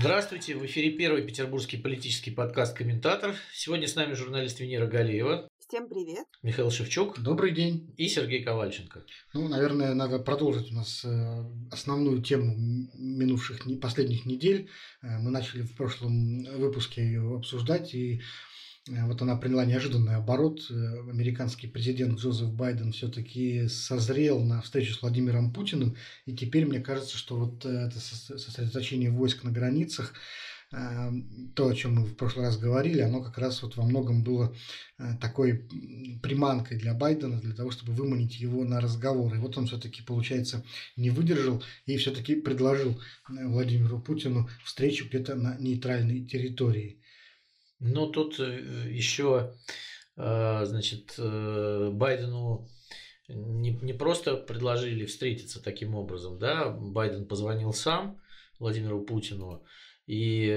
Здравствуйте, в эфире первый петербургский политический подкаст «Комментатор». Сегодня с нами журналист Венера Галеева. Всем привет. Михаил Шевчук. Добрый день. И Сергей Ковальченко. Ну, наверное, надо продолжить у нас э, основную тему минувших последних недель. Э, мы начали в прошлом выпуске ее обсуждать, и вот она приняла неожиданный оборот. Э, американский президент Джозеф Байден все-таки созрел на встречу с Владимиром Путиным. И теперь мне кажется, что вот это сосредоточение войск на границах, э, то, о чем мы в прошлый раз говорили, оно как раз вот во многом было такой приманкой для Байдена, для того, чтобы выманить его на разговор. И вот он все-таки, получается, не выдержал и все-таки предложил Владимиру Путину встречу где-то на нейтральной территории. Но тут э, еще, э, значит, э, Байдену не, не просто предложили встретиться таким образом, да, Байден позвонил сам Владимиру Путину, и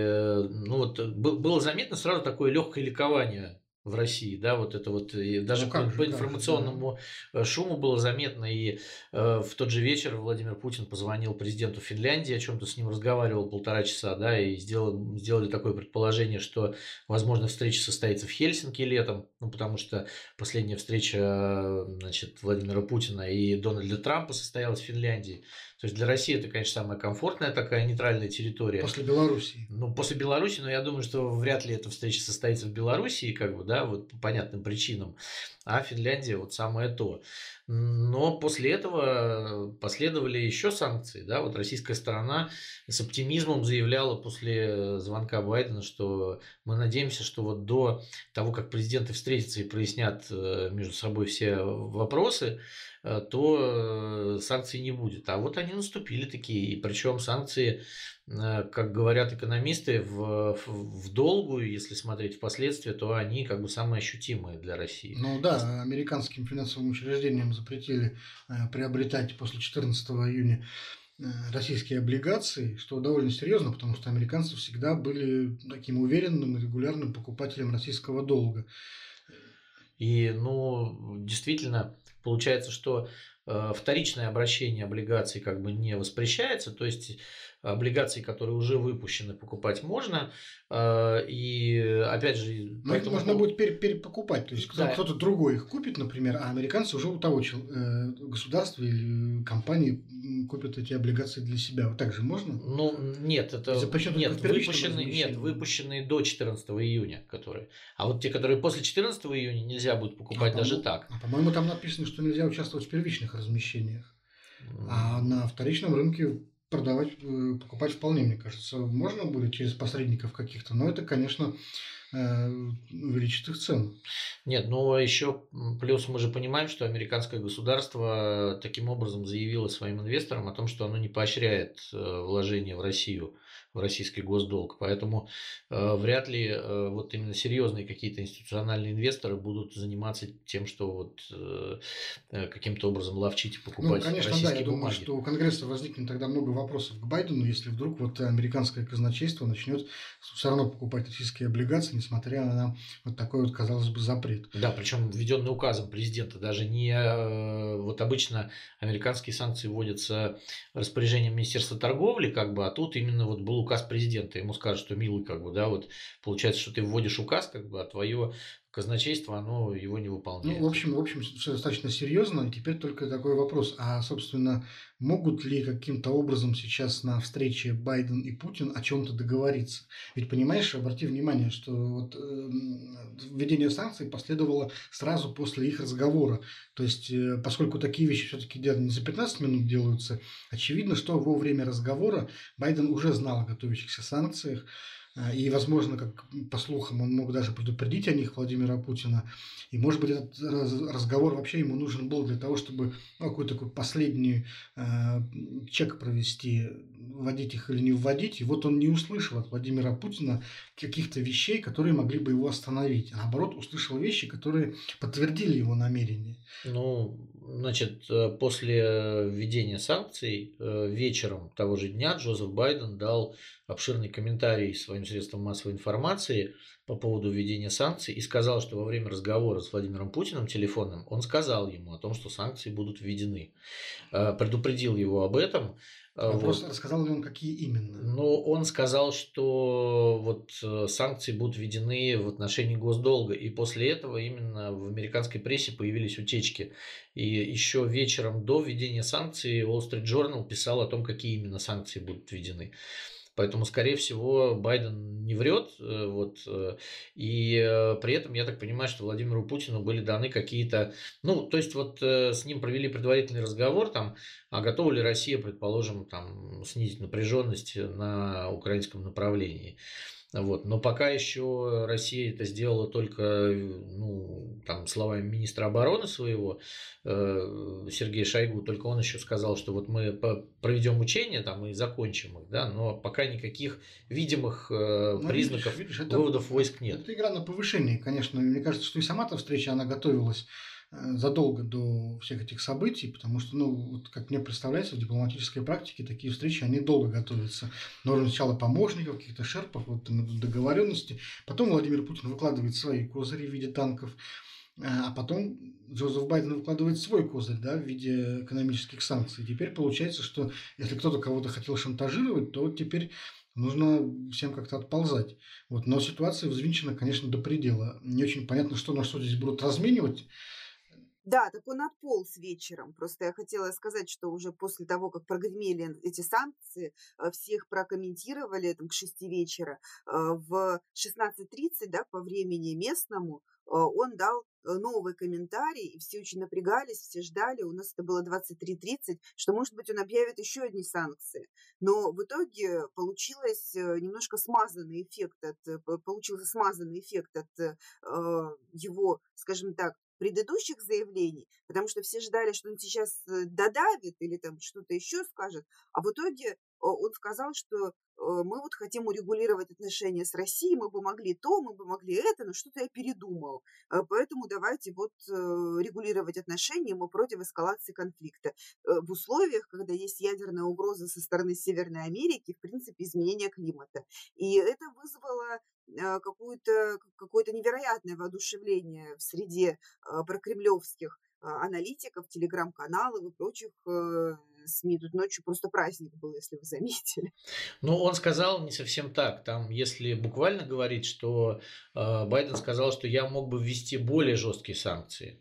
ну вот было заметно сразу такое легкое ликование в России, да, вот это вот и даже ну, по, же, по информационному да. Э, шуму было заметно, и э, в тот же вечер Владимир Путин позвонил президенту Финляндии, о чем-то с ним разговаривал полтора часа, да, и сделал, сделали такое предположение, что, возможно, встреча состоится в Хельсинки летом, ну, потому что последняя встреча, значит, Владимира Путина и Дональда Трампа состоялась в Финляндии, то есть для России это, конечно, самая комфортная такая нейтральная территория. После Белоруссии. Ну, после Белоруссии, но я думаю, что вряд ли эта встреча состоится в Белоруссии, как бы, да, вот по понятным причинам. А Финляндия вот самое то. Но после этого последовали еще санкции. Да? Вот российская сторона с оптимизмом заявляла после звонка Байдена, что мы надеемся, что вот до того, как президенты встретятся и прояснят э, между собой все вопросы, то э, санкций не будет. А вот они наступили такие, и причем санкции, э, как говорят экономисты, в, в долгую, если смотреть впоследствии, то они как бы самые ощутимые для России. Ну да, американским финансовым учреждениям запретили приобретать после 14 июня российские облигации, что довольно серьезно, потому что американцы всегда были таким уверенным и регулярным покупателем российского долга. И, ну, действительно, Получается, что э, вторичное обращение облигаций как бы не воспрещается, то есть облигации, которые уже выпущены, покупать можно. Э, и опять же... Но поэтому... их можно будет перепокупать. То есть да. кто-то другой их купит, например, а американцы уже у того э, государства или компании купят эти облигации для себя. Вот так же можно? Ну, нет, это нет, выпущенные, нет, выпущенные до 14 июня, которые. А вот те, которые после 14 июня, нельзя будет покупать а, даже так. А, по-моему, там написано, что нельзя участвовать в первичных размещениях. А на вторичном рынке продавать, э, покупать вполне, мне кажется, можно будет через посредников каких-то, но это, конечно, э, увеличит их цену. Нет, но еще плюс мы же понимаем, что американское государство таким образом заявило своим инвесторам о том, что оно не поощряет э, вложения в Россию в российский госдолг. Поэтому э, вряд ли э, вот именно серьезные какие-то институциональные инвесторы будут заниматься тем, что вот э, э каким-то образом ловчить и ну, покупать ну, конечно, российские да, я бумаги. думаю, что у Конгресса возникнет тогда много вопросов к Байдену, если вдруг вот американское казначейство начнет все равно покупать российские облигации, несмотря на вот такой вот, казалось бы, запрет. Да, причем введенный указом президента, даже не э, вот обычно американские санкции вводятся распоряжением Министерства торговли, как бы, а тут именно вот был указ президента, ему скажут, что милый, как бы, да, вот получается, что ты вводишь указ, как бы, а твое казначейство, оно его не выполняет. Ну, в общем, в общем, все достаточно серьезно. И теперь только такой вопрос. А, собственно, могут ли каким-то образом сейчас на встрече Байден и Путин о чем-то договориться? Ведь, понимаешь, обрати внимание, что вот, э, введение санкций последовало сразу после их разговора. То есть, э, поскольку такие вещи все-таки не за 15 минут делаются, очевидно, что во время разговора Байден уже знал о готовящихся санкциях. А, и, возможно, как по слухам, он мог даже предупредить о них Владимира Путина. И, может быть, этот разговор вообще ему нужен был для того, чтобы ну, какой-то такой последний э, чек провести, вводить их или не вводить. И вот он не услышал от Владимира Путина каких-то вещей, которые могли бы его остановить. А наоборот, услышал вещи, которые подтвердили его намерение. Ну, значит, э, после введения санкций э, вечером того же дня Джозеф Байден дал обширный комментарий своим средствам массовой информации по поводу введения санкций и сказал, что во время разговора с Владимиром Путиным телефонным он сказал ему о том, что санкции будут введены. Э, предупредил его об этом. Вопрос, вот. рассказал ли он, какие именно? Ну, он сказал, что вот э, санкции будут введены в отношении госдолга, и после этого именно в американской прессе появились утечки. И еще вечером до введения санкций Wall Street Journal писал о том, какие именно санкции будут введены. Поэтому, скорее всего, Байден не врет. Э, вот, э, и э, при этом, я так понимаю, что Владимиру Путину были даны какие-то... Ну, то есть, вот с ним провели предварительный разговор, там, а готова ли Россия, предположим, там, снизить напряженность на украинском направлении. Вот. Но пока еще Россия это сделала только ну, там, словами министра обороны своего, э, Сергея Шойгу, только он еще сказал, что вот мы проведем учения там, и закончим их, да, но пока никаких видимых э, ну, признаков видишь, видишь, выводов это, войск нет. Это игра на повышение, конечно. Мне кажется, что и сама эта встреча, она готовилась задолго до всех этих событий, потому что, ну, вот как мне представляется, в дипломатической практике такие встречи, они долго готовятся. Нужно сначала помощников, каких-то шерпов, вот договоренности. Потом Владимир Путин выкладывает свои козыри в виде танков, э, а потом Джозеф Байден выкладывает свой козырь да, в виде экономических санкций. Теперь получается, что если кто-то кого-то хотел шантажировать, то теперь нужно всем как-то отползать. Вот. Но ситуация взвинчена, конечно, до предела. Не очень понятно, что на что здесь будут разменивать. Да, так он отполз вечером. Просто я хотела сказать, что уже после того, как прогремели эти санкции, э, всех прокомментировали там, к 6 вечера. Э, в 16.30, да, по времени местному, э, он дал новый комментарий, и все очень напрягались, все ждали, у нас это было 23.30, что, может быть, он объявит еще одни санкции. Но в итоге получилось немножко смазанный эффект от, получился смазанный эффект от его, скажем так, предыдущих заявлений, потому что все ждали, что он сейчас э, додавит или там что-то еще скажет, а в итоге он сказал, что э, мы вот хотим урегулировать отношения с Россией, мы бы могли то, мы бы могли это, но что-то я передумал. Э, поэтому давайте вот регулировать отношения, мы против эскалации конфликта. В условиях, когда есть ядерная угроза со стороны Северной Америки, в принципе, изменения климата. И это вызвало какое-то какое невероятное воодушевление в среде прокремлевских аналитиков, телеграм-каналов и прочих э, СМИ. Тут ночью просто праздник был, если вы заметили. Ну, он сказал не совсем так. Там, если буквально говорить, что э, Байден сказал, что я мог бы ввести более жесткие санкции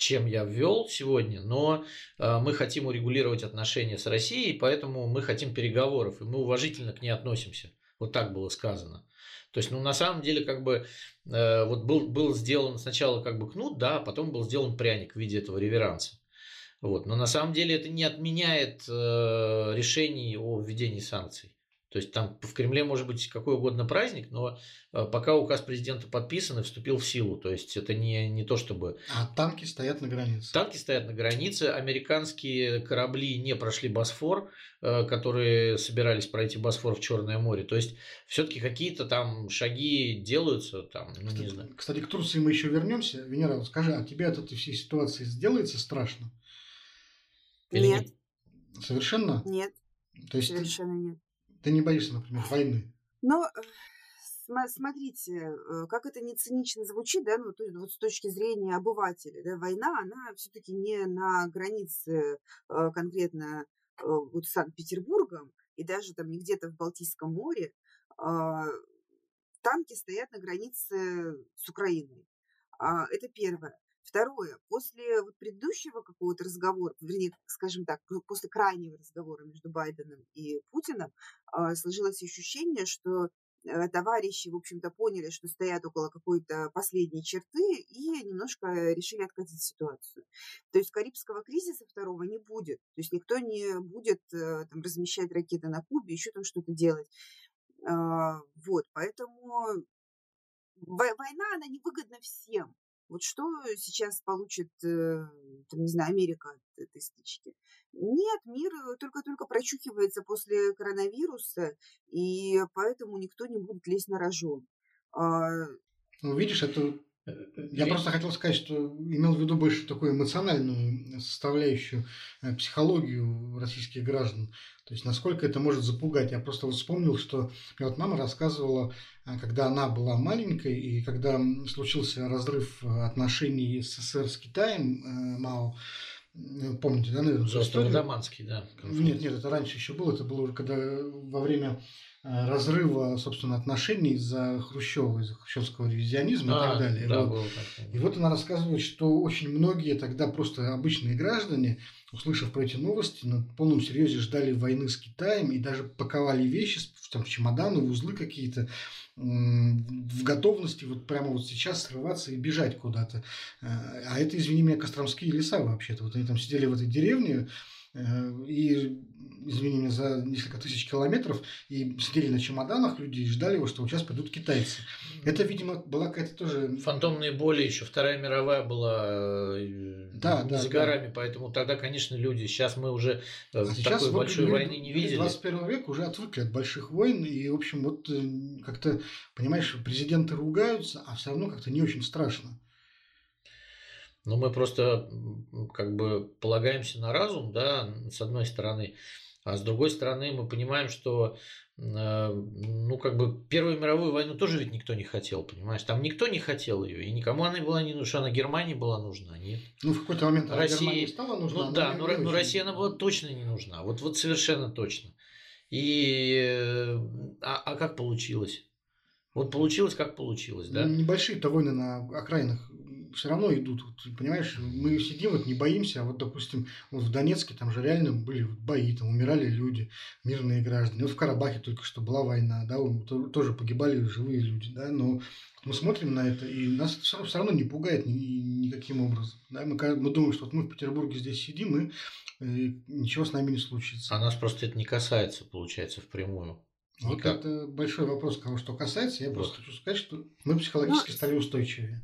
чем я ввел сегодня, но э, мы хотим урегулировать отношения с Россией, поэтому мы хотим переговоров, и мы уважительно к ней относимся. Вот так было сказано. То есть, ну, на самом деле, как бы, э, вот был, был сделан сначала как бы кнут, да, а потом был сделан пряник в виде этого реверанса. Вот. Но на самом деле это не отменяет э, решений о введении санкций. То есть там в Кремле может быть какой угодно праздник, но э, пока указ президента подписан и вступил в силу. То есть это не, не то чтобы... А танки стоят на границе. Танки стоят на границе. Американские корабли не прошли Босфор, э, которые собирались пройти Босфор в Черное море. То есть все-таки какие-то там шаги делаются. Там, ну, кстати, не знаю. кстати, к Турции мы еще вернемся. Венера, скажи, а тебе от этой всей ситуации сделается страшно? Или нет. нет. Совершенно? Нет. То есть Совершенно нет. Ты не боишься, например, войны? Но э, смотрите, э, как это не цинично звучит, да, ну, то есть вот с точки зрения обывателя, да, война, она все-таки не на границе э, конкретно вот с Санкт-Петербургом и даже там не где-то в Балтийском море. А, танки стоят на границе с Украиной. А, это первое. Второе, после вот предыдущего какого-то разговора, вернее, скажем так, после крайнего разговора между Байденом и Путиным, а, сложилось ощущение, что э, товарищи, в общем-то, поняли, что стоят около какой-то последней черты и немножко решили откатить ситуацию. То есть Карибского кризиса второго не будет. То есть никто не будет э, там, размещать ракеты на Кубе, еще там что-то делать. А, вот, поэтому война, она невыгодна всем. Вот что сейчас получит, э, там, не знаю, Америка от этой стычки? Нет, мир только-только прочухивается после коронавируса, и поэтому никто не будет лезть на рожон. А... Ну, видишь, это Я просто хотел сказать, что имел в виду больше такую эмоциональную составляющую, э, психологию российских граждан. То есть, насколько это может запугать. Я просто вот вспомнил, что мне вот мама рассказывала, э, когда она была маленькой, и когда случился разрыв отношений СССР с Китаем, Мао, помните, да, наверное? Жестко-Даманский, да. Нет, нет, это раньше еще было, это было уже когда во время Э, разрыва, собственно, отношений из-за Хрущева, из-за хрущевского ревизионизма а, и так далее. Да, вот. было так. И вот она рассказывает, что очень многие тогда просто обычные граждане, услышав про эти новости, на полном серьезе ждали войны с Китаем и даже паковали вещи, там, в чемоданы, в узлы какие-то, в готовности вот прямо вот сейчас срываться и бежать куда-то. Э, а это, извини меня, Костромские леса вообще-то. Вот они там сидели в этой деревне, и, извини меня, за несколько тысяч километров и сидели на чемоданах люди и ждали его, что сейчас придут китайцы. Это, видимо, была какая-то тоже... Фантомные боли еще. Вторая мировая была э, да, да, за горами, да. поэтому тогда, конечно, люди... Сейчас мы уже э, а сейчас такой вот большой люди, войны не видели. 21 век уже отвыкли от больших войн, и, в общем, вот как-то, понимаешь, президенты ругаются, а все равно как-то не очень страшно. Но мы просто как бы полагаемся на разум, да, с одной стороны, а с другой стороны мы понимаем, что э, ну, как бы Первую мировую войну тоже ведь никто не хотел, понимаешь? Там никто не хотел ее, и никому она была не нужна. Она Германии была нужна, нет? Ну, в какой-то момент она России... Германии стала нужна. Ну, да, но, но, но Россия она была точно не нужна. Вот, вот совершенно точно. И э, а, а как получилось? Вот получилось, как получилось, да? Небольшие-то войны на окраинах все равно идут. Вот, понимаешь, мы сидим, вот не боимся, а вот, допустим, вот в Донецке там же реально были бои, там умирали люди, мирные граждане. Вот в Карабахе только что была война, да, тоже погибали живые люди, да, но мы смотрим на это, и нас все равно, все равно не пугает ни, никаким образом. Да? Мы, мы думаем, что вот мы в Петербурге здесь сидим, и, и ничего с нами не случится. А нас просто это не касается, получается, впрямую. Вот Никак. это большой вопрос, кого что касается. Я вот. просто хочу сказать, что мы психологически ну, стали устойчивее.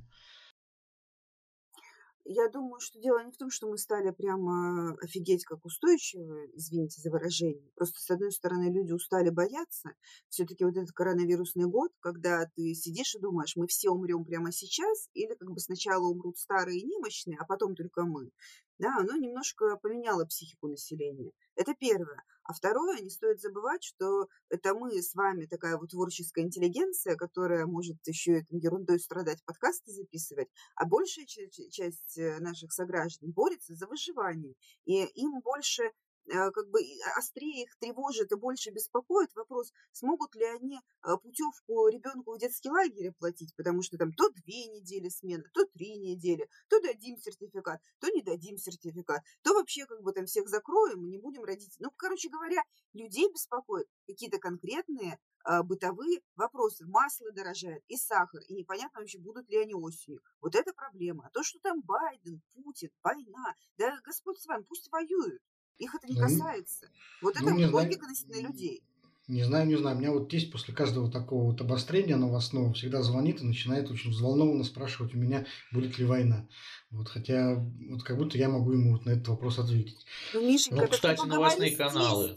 Я думаю, что дело не в том, что мы стали прямо офигеть как устойчивы, извините за выражение. Просто, с одной стороны, люди устали бояться. Все-таки вот этот коронавирусный год, когда ты сидишь и думаешь, мы все умрем прямо сейчас, или как бы сначала умрут старые и немощные, а потом только мы да, оно немножко поменяло психику населения. Это первое. А второе, не стоит забывать, что это мы с вами такая вот творческая интеллигенция, которая может еще этой ерундой страдать, подкасты записывать, а большая часть э, наших сограждан борется за выживание. И им больше как бы острее их тревожит и больше беспокоит вопрос, смогут ли они э, путевку ребенку в детский лагерь оплатить, потому что там то две недели смены, то три недели, то дадим сертификат, то не дадим сертификат, то вообще как бы там всех закроем и не будем родить. Ну, короче говоря, людей беспокоят какие-то конкретные э, бытовые вопросы. Масло дорожает и сахар, и непонятно вообще, будут ли они осенью. Вот это проблема. А то, что там Байден, Путин, война, да Господь с вами, пусть воюют. Их это не ну, касается. Вот ну, это логика относительно людей. Не знаю, не знаю. У меня вот тесть после каждого такого вот обострения новостного всегда звонит и начинает очень взволнованно спрашивать у меня, будет ли война. Вот, хотя вот как будто я могу ему вот на этот вопрос ответить. Ну, Мишенька, ну кстати, новостные каналы.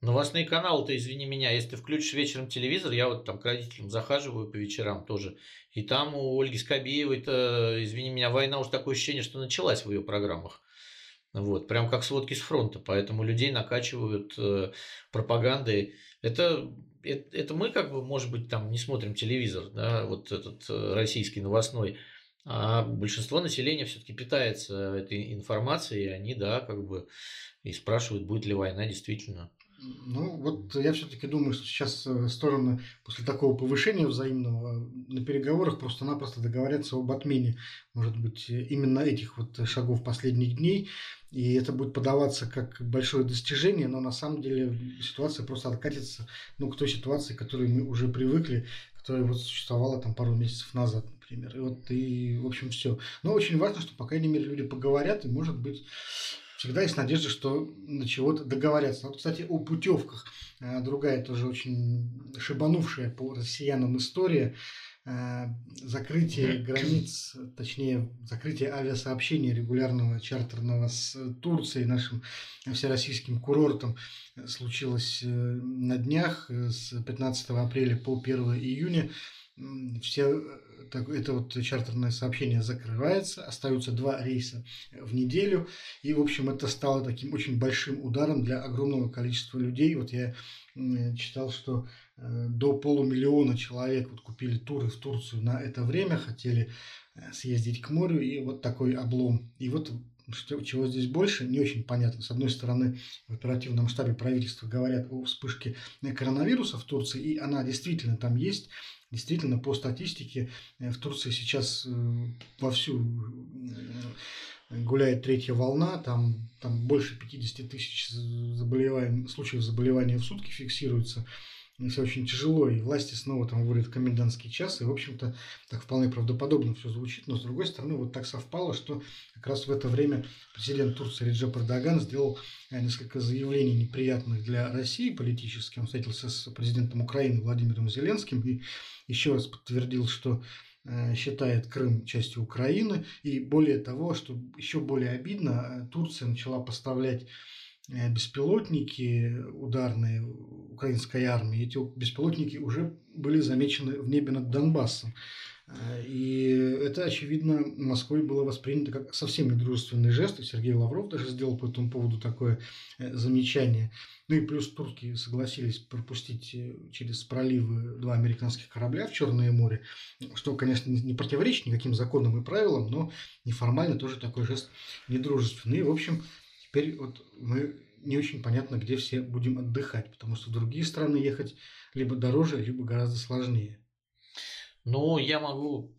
Новостные каналы, ты извини меня, если ты включишь вечером телевизор, я вот там к родителям захаживаю по вечерам тоже, и там у Ольги Скобеевой, то, извини меня, война уж такое ощущение, что началась в ее программах. Вот, прям как сводки с фронта. Поэтому людей накачивают э, пропагандой. Это, это, это мы, как бы, может быть, там не смотрим телевизор, да, вот этот э, российский новостной. А большинство населения все-таки питается этой информацией, и они, да, как бы и спрашивают, будет ли война действительно. Ну, вот я все-таки думаю, что сейчас э, стороны после такого повышения взаимного на переговорах просто-напросто договорятся об отмене, может быть, именно этих вот шагов последних дней. И это будет подаваться как большое достижение, но на самом деле ситуация просто откатится ну, к той ситуации, к которой мы уже привыкли, которая вот существовала там пару месяцев назад, например. И вот, и, в общем, все. Но очень важно, что, по крайней мере, люди поговорят, и, может быть, всегда есть надежда, что на чего-то договорятся. Вот, кстати, о путевках. Э, другая тоже очень шибанувшая по россиянам история. Э, закрытие границ, точнее, закрытие авиасообщения регулярного чартерного с Турцией, нашим всероссийским курортом, случилось э, на днях с 15 апреля по 1 июня. все так, это вот чартерное сообщение закрывается, остаются два рейса в неделю, и, в общем, это стало таким очень большим ударом для огромного количества людей. Вот я читал, что э, до полумиллиона человек вот купили туры в Турцию на это время, хотели э, съездить к морю, и вот такой облом. И вот что, чего здесь больше, не очень понятно. С одной стороны, в оперативном штабе правительства говорят о вспышке коронавируса в Турции, и она действительно там есть. Действительно, по статистике, э, в Турции сейчас э, вовсю э, гуляет третья волна, там, там больше 50 тысяч заболеваний, случаев заболевания в сутки фиксируется все очень тяжело, и власти снова там вводят комендантский час, и, в общем-то, так вполне правдоподобно все звучит, но, с другой стороны, вот так совпало, что как раз в это время президент Турции Реджеп Эрдоган сделал э, несколько заявлений неприятных для России политически. Он встретился с президентом Украины Владимиром Зеленским и еще раз подтвердил, что э, считает Крым частью Украины. И более того, что еще более обидно, э, Турция начала поставлять беспилотники ударные украинской армии, эти беспилотники уже были замечены в небе над Донбассом. Э, и это, очевидно, Москвой было воспринято как совсем недружественный жест. И Сергей Лавров даже сделал по этому поводу такое э, замечание. Ну и плюс турки согласились пропустить через проливы два американских корабля в Черное море, что, конечно, не противоречит никаким законам и правилам, но неформально тоже такой жест недружественный. И, в общем, Теперь вот мы не очень понятно, где все будем отдыхать, потому что в другие страны ехать либо дороже, либо гораздо сложнее. Ну, я могу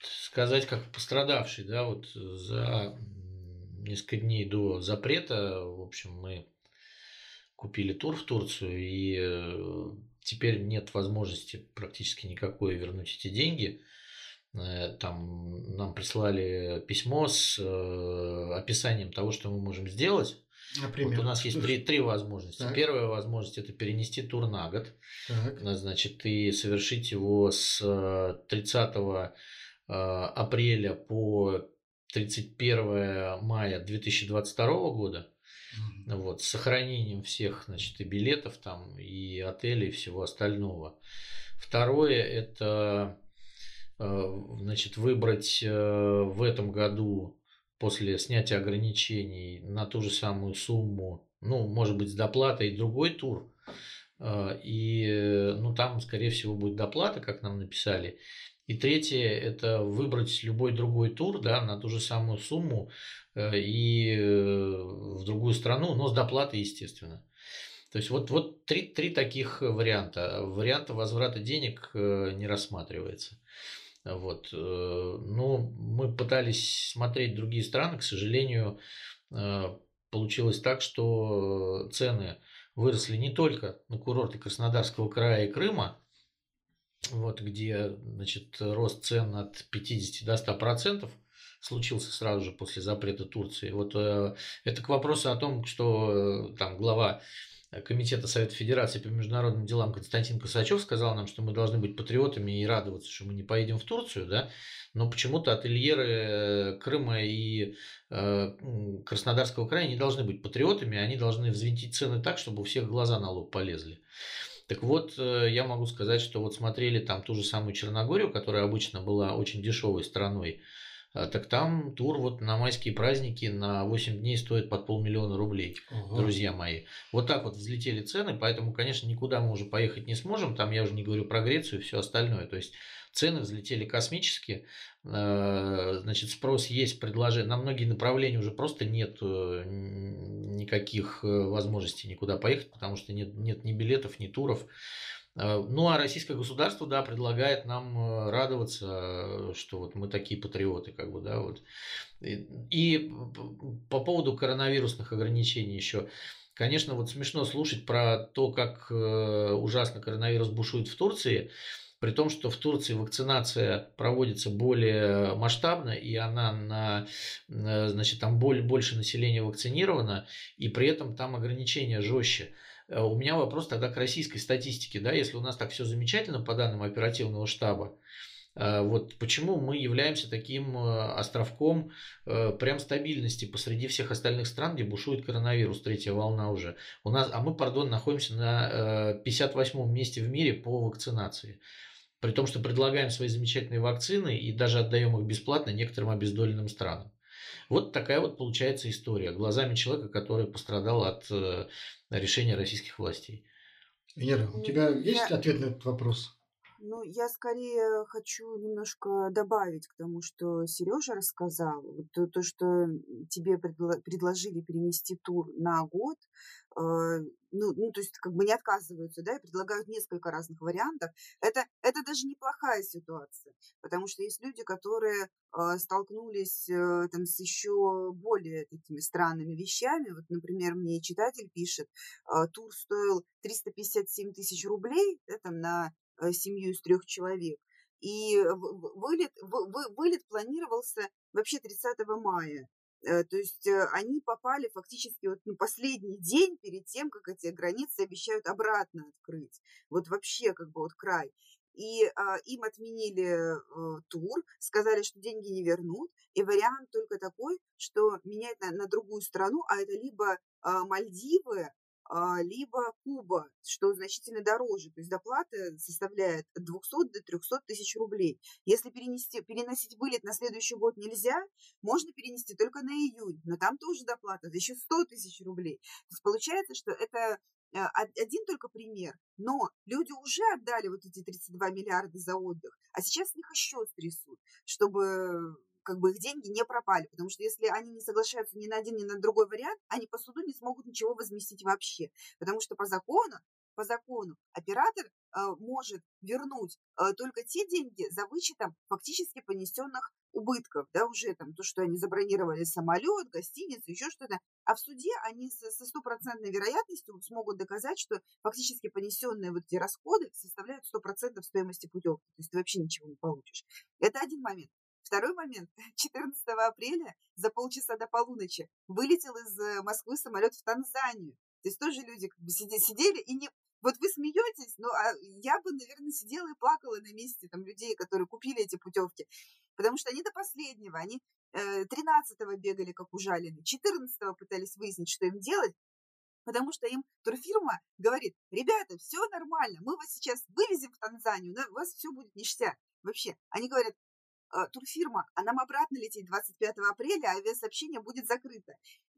сказать, как пострадавший, да, вот за несколько дней до запрета, в общем, мы купили тур в Турцию, и э, теперь нет возможности практически никакой вернуть эти деньги. Э, там нам прислали письмо с э, описанием того, что мы можем сделать. Например, вот у нас есть три, три возможности. Так. Первая возможность это перенести тур на год. Так. Значит, и совершить его с 30 э, апреля по 31 мая 2022 года. Mm-hmm. Вот, с сохранением всех, значит, и билетов там, и отелей, и всего остального. Второе это Э, значит, выбрать э, в этом году после снятия ограничений на ту же самую сумму, ну, может быть, с доплатой другой тур. Э, и, ну, там, скорее всего, будет доплата, как нам написали. И третье – это выбрать любой другой тур, да, на ту же самую сумму и в другую страну, но с доплатой, естественно. То есть вот, вот три, три таких варианта. Варианта возврата денег не рассматривается. Вот. Э, ну, мы пытались смотреть другие страны, к сожалению, э, получилось так, что цены выросли не только на курорты Краснодарского края и Крыма, вот, где значит, рост цен от 50 до 100% случился сразу же после запрета Турции. Вот э, это к вопросу о том, что там глава Комитета Совета Федерации по международным делам Константин Косачев сказал нам, что мы должны быть патриотами и радоваться, что мы не поедем в Турцию, да, но почему-то ательеры э, Крыма и э, Краснодарского края не должны быть патриотами, они должны взвинтить цены так, чтобы у всех глаза на лоб полезли. Так вот, э, я могу сказать, что вот смотрели там ту же самую Черногорию, которая обычно была очень дешевой страной, так там тур вот на майские праздники на 8 дней стоит под полмиллиона рублей, угу. друзья мои. Вот так вот взлетели цены, поэтому, конечно, никуда мы уже поехать не сможем. Там я уже не говорю про Грецию и все остальное. То есть цены взлетели космически. А, значит, спрос есть, предложение. На многие направления уже просто нет э, никаких э, возможностей никуда поехать, потому что нет, нет ни билетов, ни туров. Э, ну, а российское государство, да, предлагает нам э, радоваться, э, что вот мы такие патриоты, как бы, да, вот. И, и по поводу коронавирусных ограничений еще. Конечно, вот смешно слушать про то, как ужасно коронавирус бушует в Турции, при том, что в Турции вакцинация проводится более масштабно, и она на, значит, там больше населения вакцинировано, и при этом там ограничения жестче. Э, у меня вопрос тогда к российской статистике, да, если у нас так все замечательно по данным оперативного штаба, э, вот почему мы являемся таким э, островком прям стабильности посреди всех остальных стран, где бушует коронавирус, третья волна уже. У нас, а мы, пардон, находимся на 58-м месте в мире по вакцинации. При том, что предлагаем свои замечательные вакцины и даже отдаем их бесплатно некоторым обездоленным странам. Вот такая вот получается история глазами человека, который пострадал от э, решения российских властей. Венера, у тебя есть ответ на этот вопрос? Ну, я скорее хочу немножко добавить к тому, что Сережа рассказал. То, то, что тебе предло- предложили перенести тур на год, ну, ну, то есть как бы не отказываются, да, и предлагают несколько разных вариантов. Это, это даже неплохая ситуация, потому что есть люди, которые э, столкнулись э, там с еще более такими странными вещами. Вот, например, мне читатель пишет, э, тур стоил 357 тысяч рублей, да, там на Э, семью из трех человек. И вылет, вылет планировался вообще 30 мая. Э, то есть э, они попали фактически вот на последний день перед тем, как эти границы обещают обратно открыть. Вот вообще как бы вот край. И а, им отменили а, тур, сказали, что деньги не вернут. И вариант только такой, что менять на, на другую страну, а это либо а, Мальдивы, либо Куба, что значительно дороже. То есть доплата составляет от 200 до 300 тысяч рублей. Если перенести, переносить вылет на следующий год нельзя, можно перенести только на июнь, но там тоже доплата, за еще 100 тысяч рублей. То есть получается, что это а, один только пример, но люди уже отдали вот эти 32 миллиарда за отдых, а сейчас с них еще стрясут, чтобы как бы их деньги не пропали, потому что если они не соглашаются ни на один, ни на другой вариант, они по суду не смогут ничего возместить вообще, потому что по закону по закону оператор э, может вернуть э, только те деньги за вычетом фактически понесенных убытков, да, уже там то, что они забронировали самолет, гостиницу, еще что-то. А в суде они со стопроцентной вероятностью смогут доказать, что фактически понесенные вот эти расходы составляют 100% стоимости путевки. То есть ты вообще ничего не получишь. Это один момент. Второй момент. 14 апреля за полчаса до полуночи вылетел из э, Москвы самолет в Танзанию. То есть тоже люди как бы сидели, и не... Вот вы смеетесь, но а я бы, наверное, сидела и плакала на месте там людей, которые купили эти путевки. Потому что они до последнего, они 13-го э, бегали как ужалены, 14-го пытались выяснить, что им делать, потому что им турфирма говорит, ребята, все нормально, мы вас сейчас вывезем в Танзанию, у вас все будет ништяк. Вообще, они говорят, турфирма, а нам обратно лететь 25 апреля, а авиасообщение будет закрыто.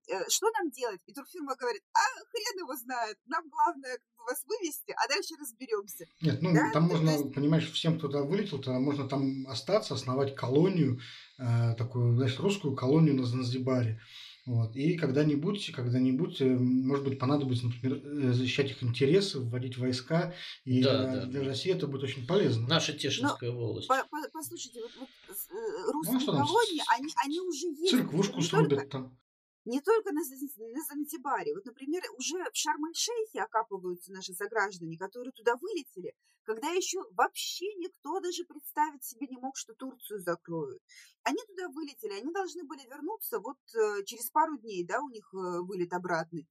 Э, что нам делать? И турфирма говорит, а хрен его знает, нам главное вас вывести, а дальше разберемся. Нет, ну да? там можно, есть... понимаешь, всем, кто туда вылетел, то можно там остаться, основать колонию, э, такую, знаешь, русскую колонию на Занзибаре. Вот. И когда-нибудь, когда-нибудь, э, может быть, понадобится, например, э, защищать их интересы, вводить войска, и да, для, да, для России это будет очень полезно. Наша Тешинская Но, волость. По, по, послушайте, вот, вот э, русские ну, колонии, они, они уже есть. Церквушку срубят там не только на, на Занзибаре. Вот, например, уже в Шарм-эль-Шейхе окапываются наши сограждане, которые туда вылетели, когда еще вообще никто даже представить себе не мог, что Турцию закроют. Они туда вылетели, они должны были вернуться вот э, через пару дней, да, у них э, вылет обратный.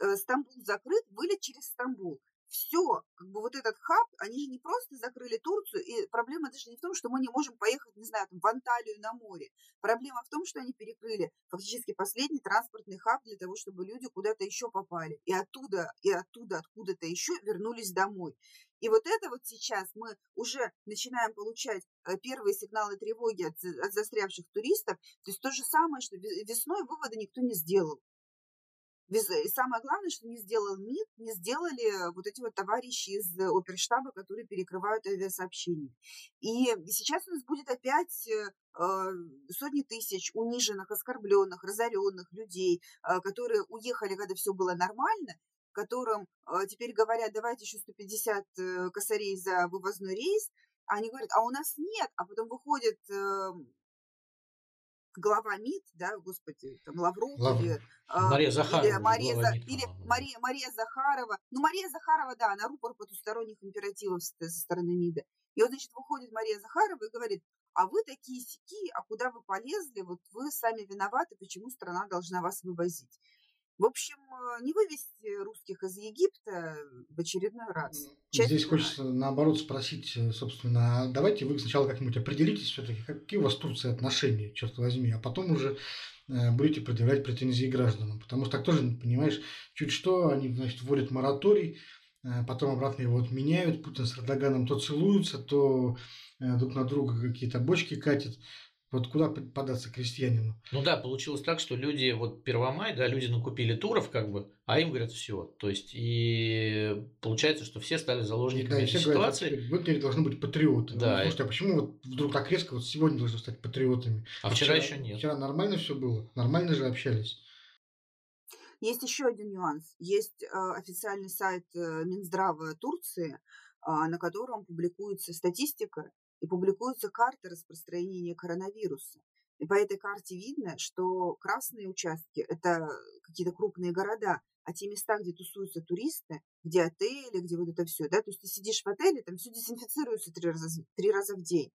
Э, Стамбул закрыт, вылет через Стамбул все, как бы вот этот хаб, они же не просто закрыли Турцию, и проблема даже не в том, что мы не можем поехать, не знаю, там, в Анталию на море. Проблема в том, что они перекрыли фактически последний транспортный хаб для того, чтобы люди куда-то еще попали. И оттуда, и оттуда, откуда-то еще вернулись домой. И вот это вот сейчас мы уже начинаем получать э, первые сигналы тревоги от, от застрявших туристов. То есть то же самое, что весной вывода никто не сделал. И самое главное, что не сделал МИД, не сделали вот эти вот товарищи из оперштаба, которые перекрывают авиасообщение. И сейчас у нас будет опять э, сотни тысяч униженных, оскорбленных, разоренных людей, э, которые уехали, когда все было нормально, которым э, теперь говорят, давайте еще 150 косарей за вывозной рейс, а они говорят, а у нас нет, а потом выходит эм, глава МИД, да, господи, там Лавров, Лавров. или а, Мария Захарова. Или, Мария, За, или Мария, Мария Захарова. Ну, Мария Захарова, да, она рупор потусторонних императивов со стороны МИДа. И вот, значит, выходит Мария Захарова и говорит, а вы такие сики, а куда вы полезли, вот вы сами виноваты, почему страна должна вас вывозить. В общем, э, не вывести русских из Египта в очередной раз. Часть Здесь хочется наоборот спросить, э, собственно, а давайте вы сначала как-нибудь определитесь все-таки, какие у вас Турции отношения, черт возьми, а потом уже э, будете предъявлять претензии гражданам. Потому что так тоже, понимаешь, чуть что, они, значит, вводят мораторий, потом обратно его отменяют, Путин с Эрдоганом то целуются, то друг на друга какие-то бочки катят. Вот куда податься крестьянину? Ну да, получилось так, что люди, вот Первомай, да, люди накупили туров, как бы, а им говорят все. То есть, и получается, что все стали заложниками да, этой ситуации. Говорят, вы теперь должны быть патриоты. Да. Ну, слушайте, а почему вот вдруг так резко вот сегодня должны стать патриотами? А, а вчера, вчера еще нет. Вчера нормально все было, нормально же общались. Есть еще один нюанс. Есть э, официальный сайт э, Минздрава Турции, э, на котором публикуется статистика и публикуются карты распространения коронавируса. И по этой карте видно, что красные участки – это какие-то крупные города, а те места, где тусуются туристы, где отели, где вот это все, да, то есть ты сидишь в отеле, там все дезинфицируется три раза, три раза в день.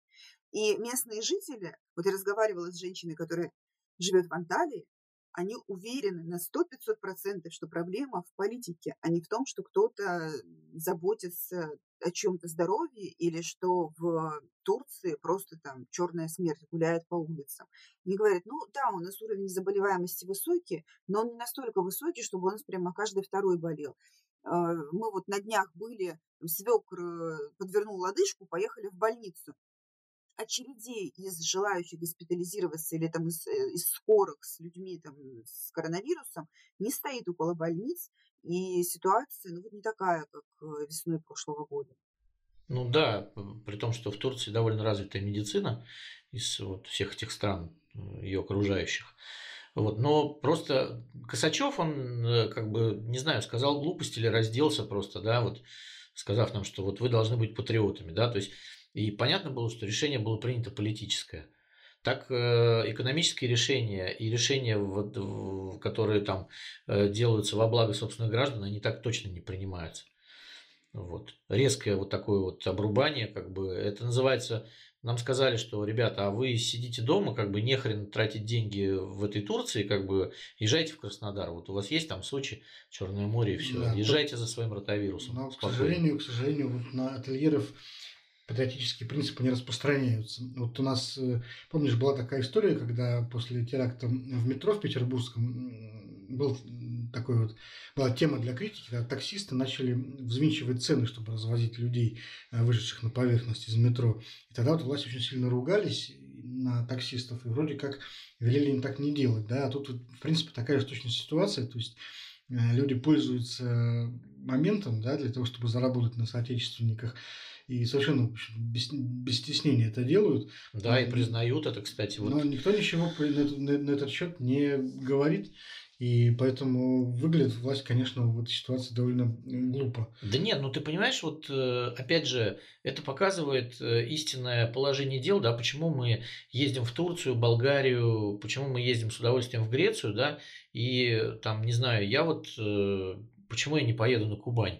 И местные жители, вот я разговаривала с женщиной, которая живет в Анталии, они уверены на 100-500%, что проблема в политике, а не в том, что кто-то заботится о чем-то здоровье или что в Турции просто там черная смерть гуляет по улицам. Они говорят, ну да, у нас уровень заболеваемости высокий, но он не настолько высокий, чтобы у нас прямо каждый второй болел. А, мы вот на днях были, свекр э, подвернул лодыжку, поехали в больницу очередей из желающих госпитализироваться или там из, э, из скорых с людьми там, с коронавирусом не стоит около больниц, и ситуация ну, не такая, как э, весной прошлого года. Ну да, при том, что в Турции довольно развитая медицина из вот всех этих стран, э, ее окружающих. Вот, но просто Косачев, он как бы, не знаю, сказал глупость или разделся просто, да, вот сказав нам, что вот вы должны быть патриотами, да, то есть и понятно было, что решение было принято политическое. Так э, экономические решения и решения, вот, которые там э, делаются во благо собственных граждан, они так точно не принимаются. Вот. Резкое вот такое вот обрубание, как бы, это называется, нам сказали, что, ребята, а вы сидите дома, как бы нехрен тратить деньги в этой Турции, как бы езжайте в Краснодар. Вот у вас есть там Сочи, Черное море и все. Да, езжайте за своим ротавирусом. Но, к сожалению, к сожалению, вот на ательеров патриотические принципы не распространяются. Вот у нас, э, помнишь, была такая история, когда после теракта в метро в Петербургском был такой вот, была тема для критики, когда таксисты начали взвинчивать цены, чтобы развозить людей, э, выживших на поверхность из метро. И тогда вот власти очень сильно ругались на таксистов и вроде как велели им так не делать. Да? А тут, в принципе, такая же точная ситуация. То есть э, люди пользуются моментом да, для того, чтобы заработать на соотечественниках и совершенно без, без стеснения это делают. Да, и признают это, кстати. Вот. Но никто ничего на, на, на этот счет не говорит. И поэтому выглядит власть, конечно, в этой ситуации довольно глупо. Да нет, ну ты понимаешь, вот э, опять же, это показывает э, истинное положение дел, да, почему мы ездим в Турцию, Болгарию, почему мы ездим с удовольствием в Грецию, да, и там, не знаю, я вот, э, почему я не поеду на Кубань?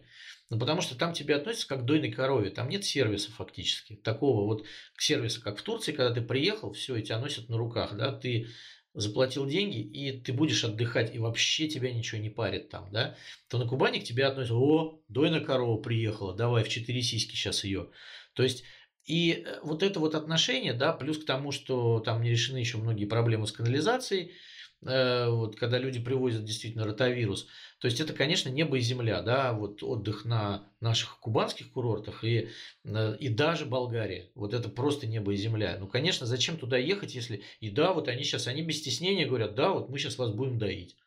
Ну, потому что там тебя относятся как к дойной корове. Там нет сервиса фактически. Такого вот сервиса, как в Турции, когда ты приехал, все, и тебя носят на руках. Да? Ты заплатил деньги, и ты будешь отдыхать, и вообще тебя ничего не парит там, да, то на Кубани к тебе относятся, о, дойная корова приехала, давай в четыре сиськи сейчас ее. То есть, и э, вот это вот отношение, да, плюс к тому, что там не решены еще многие проблемы с канализацией, вот когда люди привозят действительно ротавирус, то есть это, конечно, небо и земля, да, вот отдых на наших кубанских курортах и, э, и даже Болгария. Вот это просто небо и земля. Ну, конечно, зачем туда ехать, если... И да, вот они сейчас, они без стеснения говорят, да, вот мы сейчас вас будем доить.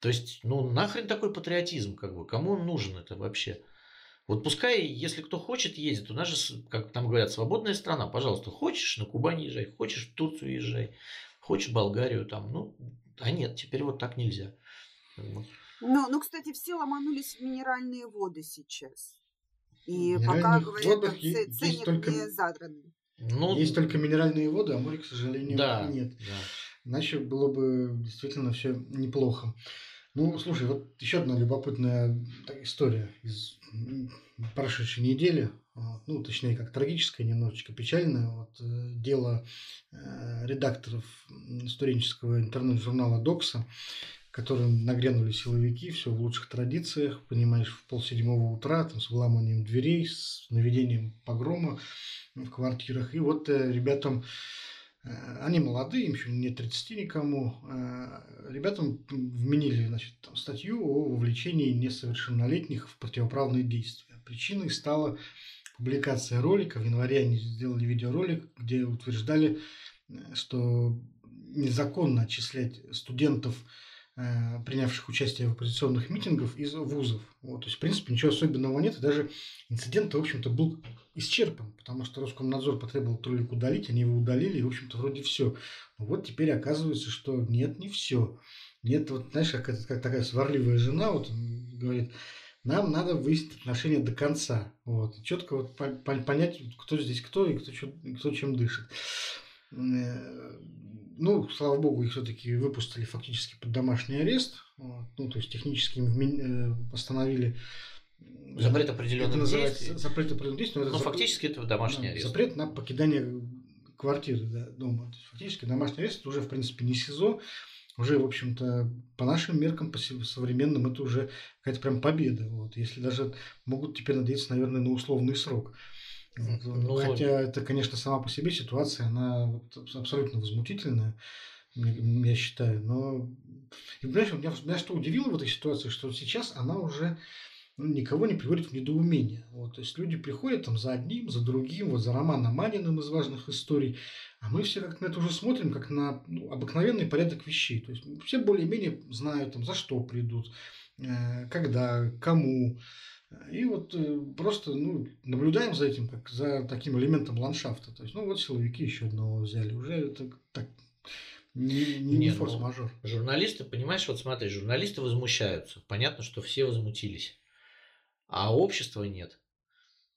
То есть, ну, нахрен такой патриотизм, как бы, кому он нужен это вообще? Вот пускай, если кто хочет, ездит. У нас же, как там говорят, свободная страна. Пожалуйста, хочешь на Кубань езжай, хочешь в Турцию езжай, хочешь в Болгарию там. Ну, а нет, теперь вот так нельзя. Ну, ну, кстати, все ломанулись в минеральные воды сейчас. И пока, говорят, там, есть, ценник есть только, не задранный. Ну, есть только минеральные воды, а море, к сожалению, да, нет. Да. Иначе было бы действительно все неплохо. Ну, слушай, вот еще одна любопытная история из прошедшей недели, ну, точнее, как трагическая, немножечко печальная. Вот э, дело э, редакторов студенческого интернет-журнала «Докса», которым нагрянули силовики, все в лучших традициях, понимаешь, в полседьмого утра, там, с вламыванием дверей, с наведением погрома в квартирах. И вот э, ребятам они молодые, им еще нет 30 никому. Ребятам вменили значит, там, статью о вовлечении несовершеннолетних в противоправные действия. Причиной стала публикация ролика. В январе они сделали видеоролик, где утверждали, э, что незаконно отчислять студентов Э, принявших участие в оппозиционных митингах из вузов. Вот, то есть, в принципе, ничего особенного нет. И даже инцидент, в общем-то, был исчерпан, потому что Роскомнадзор потребовал троллик удалить, они его удалили, и, в общем-то, вроде все. Но вот теперь оказывается, что нет, не все. Нет, вот, знаешь, как, это, как такая сварливая жена вот, говорит, нам надо выяснить отношения до конца. Вот, и четко вот понять, кто здесь кто и кто, кто чем дышит. Э, ну, слава богу, их все-таки выпустили фактически под домашний арест. Вот. Ну, то есть технически им э, постановили запрет определенных это действий. Запрет определенных действий. Но, но запрет, фактически это домашний арест. Запрет на покидание квартиры да, дома. То есть, фактически домашний арест это уже, в принципе, не СИЗО. Уже, в общем-то, по нашим меркам, по современным, это уже какая-то прям победа. Вот. Если даже могут теперь надеяться, наверное, на условный срок. Ну, Хотя это, конечно, сама по себе ситуация, она абсолютно возмутительная, я считаю. Но, и, понимаешь, меня, меня что удивило в этой ситуации, что сейчас она уже ну, никого не приводит в недоумение. Вот, то есть люди приходят там за одним, за другим, вот за Романом Маниным из важных историй, а мы все как на это уже смотрим, как на ну, обыкновенный порядок вещей. То есть все более-менее знают, там, за что придут, э, когда, кому, и вот э, просто ну, наблюдаем за этим, как за таким элементом ландшафта. То есть, ну вот силовики еще одного взяли. Уже это так не, не, не ну, форс-мажор. Ну, журналисты, понимаешь, вот смотри, журналисты возмущаются. Понятно, что все возмутились. А общества нет.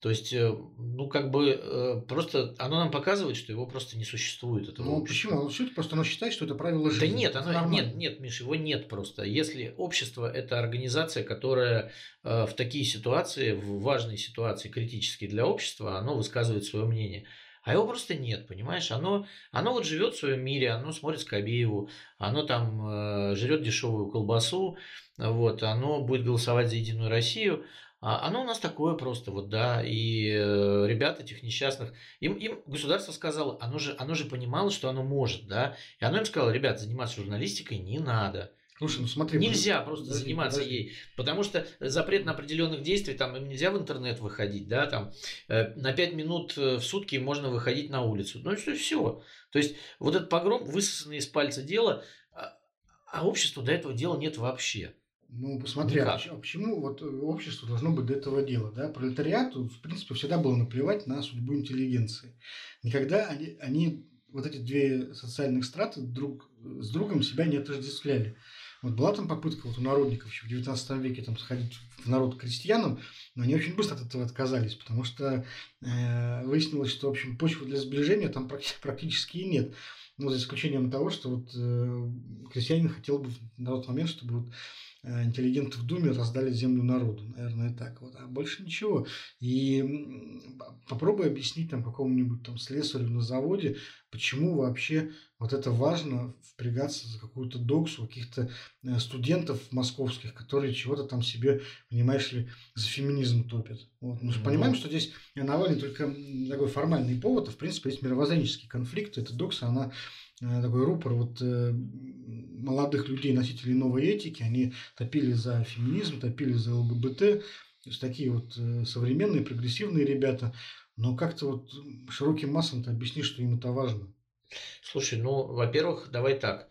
То есть, э, ну, как бы, э, просто оно нам показывает, что его просто не существует. Этого ну, общества. почему? Оно существует, просто оно считает, что это правило жизни. Да нет, оно, нет, нет, Миш, его нет просто. Если общество – это организация, которая э, в такие ситуации, в важные ситуации, критические для общества, оно высказывает свое мнение. А его просто нет, понимаешь? Оно, оно вот живет в своем мире, оно смотрит Скобееву, оно там э, жрет дешевую колбасу, вот, оно будет голосовать за Единую Россию, оно у нас такое просто, вот, да, и э, ребята этих несчастных, им, им государство сказало, оно же, оно же понимало, что оно может, да, и оно им сказало, ребят, заниматься журналистикой не надо. Слушай, ну смотри, нельзя просто подожди, заниматься подожди. ей, потому что запрет на определенных действий, там им нельзя в интернет выходить, да, там э, на 5 минут э, в сутки можно выходить на улицу, ну что все. То есть вот этот погром, высосанный из пальца дело, а, а обществу до этого дела нет вообще. Ну, посмотри, а почему вот э, общество должно быть до этого дела? Да? Пролетариату, в принципе, всегда было наплевать на судьбу интеллигенции. Никогда они, они вот эти две социальных страты друг с другом себя не отождествляли. Вот была там попытка вот у народников еще в 19 веке там сходить в народ крестьянам, но они очень быстро от этого отказались, потому что э, выяснилось, что, в общем, почвы для сближения там практически и нет. Ну, за исключением того, что вот э, крестьянин хотел бы на тот момент, чтобы вот интеллигенты в Думе раздали землю народу, наверное, так вот, а больше ничего. И попробуй объяснить там какому-нибудь там слесарю на заводе, почему вообще вот это важно впрягаться за какую-то доксу каких-то э, студентов московских, которые чего-то там себе, понимаешь ли, за феминизм топят. Вот. Мы же ну, понимаем, что здесь Навальный только такой формальный повод, а в принципе есть мировоззренческий конфликт. Эта докса, она Э, такой рупор вот э, молодых людей, носителей новой этики, они топили за феминизм, топили за ЛГБТ, то есть такие вот э, современные, прогрессивные ребята, но как-то вот широким массам ты объяснишь, что им это важно. Слушай, ну, во-первых, давай так.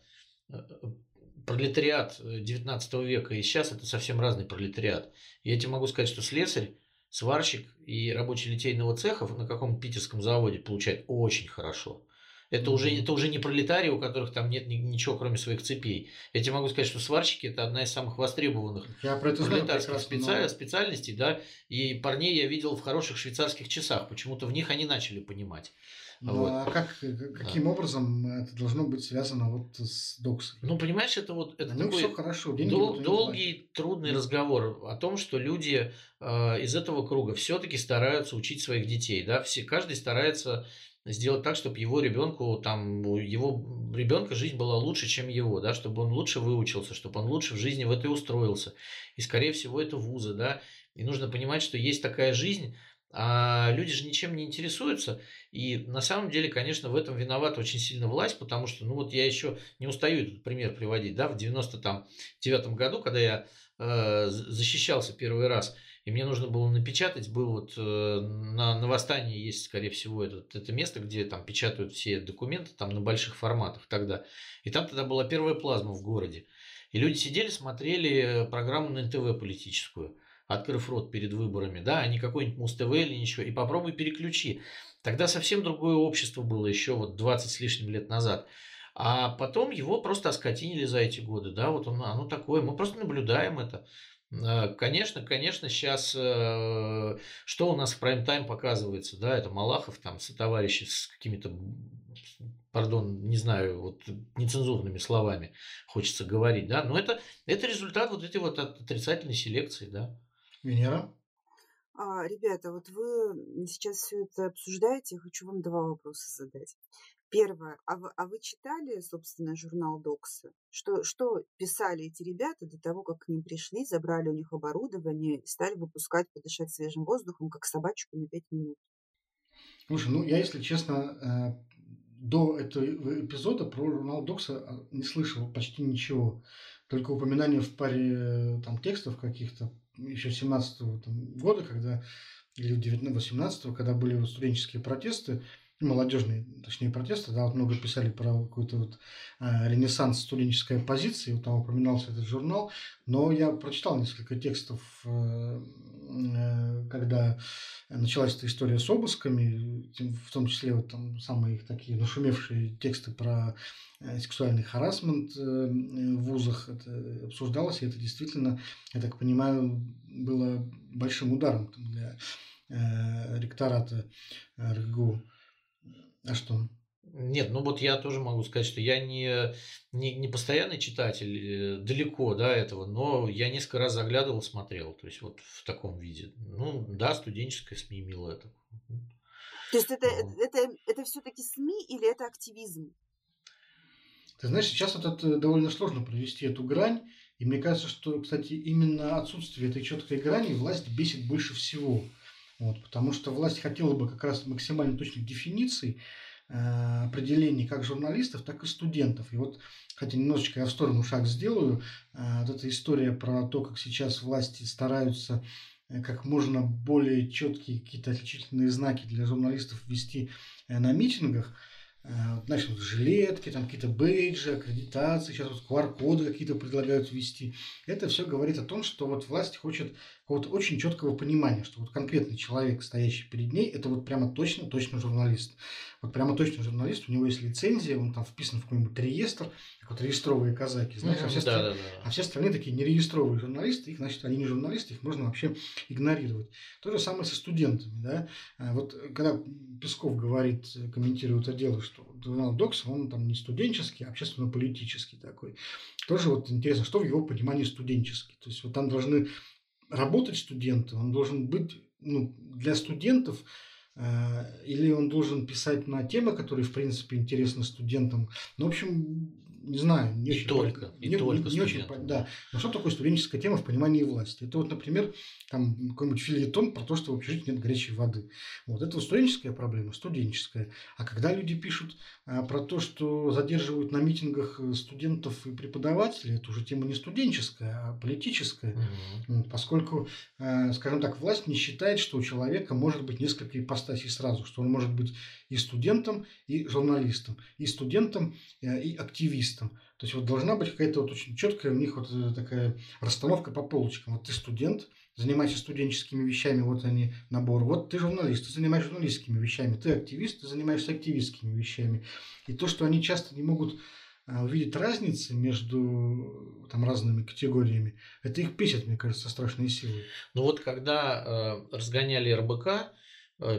Пролетариат 19 века и сейчас это совсем разный пролетариат. Я тебе могу сказать, что слесарь, сварщик и рабочий литейного цеха на каком-то питерском заводе получает очень хорошо. Это уже, это уже не пролетарии, у которых там нет ничего, кроме своих цепей. Я тебе могу сказать, что сварщики это одна из самых востребованных я про это пролетарских специаль... но... специальностей, да. И парней я видел в хороших швейцарских часах. Почему-то в них они начали понимать. Ну, вот. а как, каким да. образом это должно быть связано вот с доксой? Ну, понимаешь, это вот это ну, такой все хорошо, дол- долгий, трудный разговор о том, что люди э, из этого круга все-таки стараются учить своих детей, да, все, каждый старается сделать так, чтобы его ребенку, там, его ребенка жизнь была лучше, чем его, да, чтобы он лучше выучился, чтобы он лучше в жизни в этой устроился. И, скорее всего, это вузы, да. И нужно понимать, что есть такая жизнь, А люди же ничем не интересуются. И на самом деле, конечно, в этом виновата очень сильно власть, потому что, ну вот я еще не устаю этот пример приводить, да, в 99 году, когда я э, защищался первый раз, и мне нужно было напечатать, был вот э, на, на Восстании есть, скорее всего, это, это место, где там печатают все документы, там на больших форматах тогда. И там тогда была первая плазма в городе. И люди сидели, смотрели программу на НТВ политическую, открыв рот перед выборами, да, а не какой-нибудь Муз-ТВ или ничего. И попробуй переключи. Тогда совсем другое общество было еще вот 20 с лишним лет назад. А потом его просто оскотинили за эти годы, да, вот он, оно такое, мы просто наблюдаем это. Э, конечно, конечно, сейчас э, что у нас в прайм-тайм показывается, да, это Малахов там со товарищи с какими-то, пардон, не знаю, вот нецензурными словами хочется говорить, да, но это, это результат вот этой вот отрицательной селекции, да. Венера? А, ребята, вот вы сейчас все это обсуждаете, я хочу вам два вопроса задать. Первое. А вы, а вы читали, собственно, журнал Доксы? Что, что писали эти ребята до того, как к ним пришли, забрали у них оборудование и стали выпускать, подышать свежим воздухом, как собачку на пять минут? Слушай, ну я, если честно, э, до этого эпизода про журнал Докса не слышал почти ничего. Только упоминания в паре э, там, текстов каких-то еще 17 -го, года, когда или 18 когда были студенческие протесты, молодежные, точнее, протесты, да, вот много писали про какой-то вот э, ренессанс студенческой оппозиции, вот там упоминался этот журнал, но я прочитал несколько текстов, э, э, когда началась эта история с обысками, в том числе вот там самые такие нашумевшие тексты про э, сексуальный харасмент э, в вузах, это обсуждалось, и это действительно, я так понимаю, было большим ударом для ректората РГУ. А что? Нет, ну вот я тоже могу сказать, что я не, не, не постоянный читатель, э, далеко до этого, но я несколько раз заглядывал, смотрел, то есть вот в таком виде. Ну да, студенческое СМИ мило это. То есть это, ну. это, это все-таки СМИ или это активизм? Ты знаешь, сейчас вот это довольно сложно провести эту грань, и мне кажется, что, кстати, именно отсутствие этой четкой грани власть бесит больше всего. Вот, потому что власть хотела бы как раз максимально точных дефиниций, э, определений как журналистов, так и студентов. И вот, хотя немножечко я в сторону шаг сделаю, э, вот эта история про то, как сейчас власти стараются э, как можно более четкие какие-то отличительные знаки для журналистов ввести на митингах – знаешь, вот жилетки, там какие-то бейджи, аккредитации, сейчас вот QR-коды какие-то предлагают ввести. Это все говорит о том, что вот власть хочет какого-то очень четкого понимания, что вот конкретный человек, стоящий перед ней, это вот прямо точно-точно журналист. Вот прямо точно журналист, у него есть лицензия, он там вписан в какой-нибудь реестр, как вот реестровые казаки, знаешь, а, все да, остальные, да, да. а все остальные такие нереестровые журналисты, их, значит, они не журналисты, их можно вообще игнорировать. То же самое со студентами, да. А вот когда Песков говорит, комментирует это дело, что журнал Докс, он там не студенческий, а общественно-политический такой. Тоже вот интересно, что в его понимании студенческий. То есть вот там должны работать студенты, он должен быть ну, для студентов э, или он должен писать на темы, которые, в принципе, интересны студентам. Ну, в общем, не знаю, не и очень только, и не, только не, не очень, да. Но что такое студенческая тема в понимании власти? Это вот, например, там какой-нибудь фильетон про то, что в общежитии нет горячей воды. Вот это вот студенческая проблема, студенческая. А когда люди пишут а, про то, что задерживают на митингах студентов и преподавателей, это уже тема не студенческая, а политическая. Угу. Поскольку, а, скажем так, власть не считает, что у человека может быть несколько ипостасей сразу, что он может быть и студентом, и журналистом, и студентом, э, и активистом. То есть вот должна быть какая-то вот очень четкая у них вот э, такая расстановка по полочкам. Вот ты студент, занимайся студенческими вещами, вот они набор. Вот ты журналист, ты занимаешься журналистскими вещами. Ты активист, ты занимаешься активистскими вещами. И то, что они часто не могут э, увидеть разницы между там, разными категориями, это их писит, мне кажется, страшной силой. Ну вот когда э, разгоняли РБК,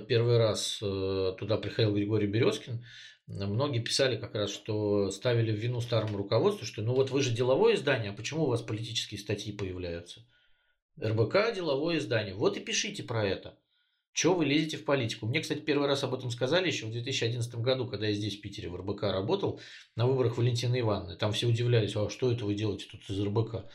первый раз э, туда приходил Григорий Березкин, многие писали как раз, что ставили в вину старому руководству, что ну вот вы же деловое издание, а почему у вас политические статьи появляются? РБК – деловое издание. Вот и пишите про это. Чего вы лезете в политику? Мне, кстати, первый раз об этом сказали еще в 2011 году, когда я здесь, в Питере, в РБК работал, на выборах Валентины Ивановны. Там все удивлялись, а что это вы делаете тут из РБК?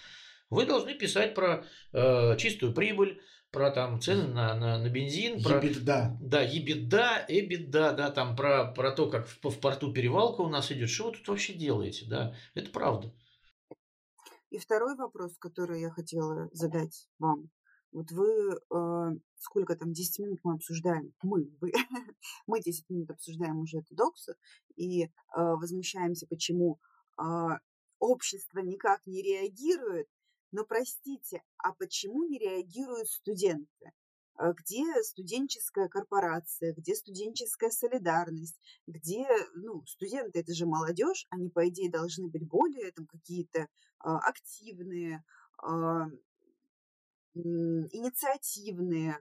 Вы должны писать про э, чистую прибыль, про там цены на, на, на бензин, про Ебеда. да, ебеда, эбеда, да, там про, про то, как в, в порту перевалка у нас идет. Что вы тут вообще делаете, да? Это правда. И второй вопрос, который я хотела задать вам. Вот вы, э, сколько там, 10 минут мы обсуждаем, мы, вы, мы 10 минут обсуждаем уже эту доксу и э, возмущаемся, почему э, общество никак не реагирует. Но простите, а почему не реагируют студенты? Э, Где студенческая корпорация, где студенческая солидарность, где, ну, студенты это же молодежь, они, по идее, должны быть более там какие-то а, активные, а, инициативные.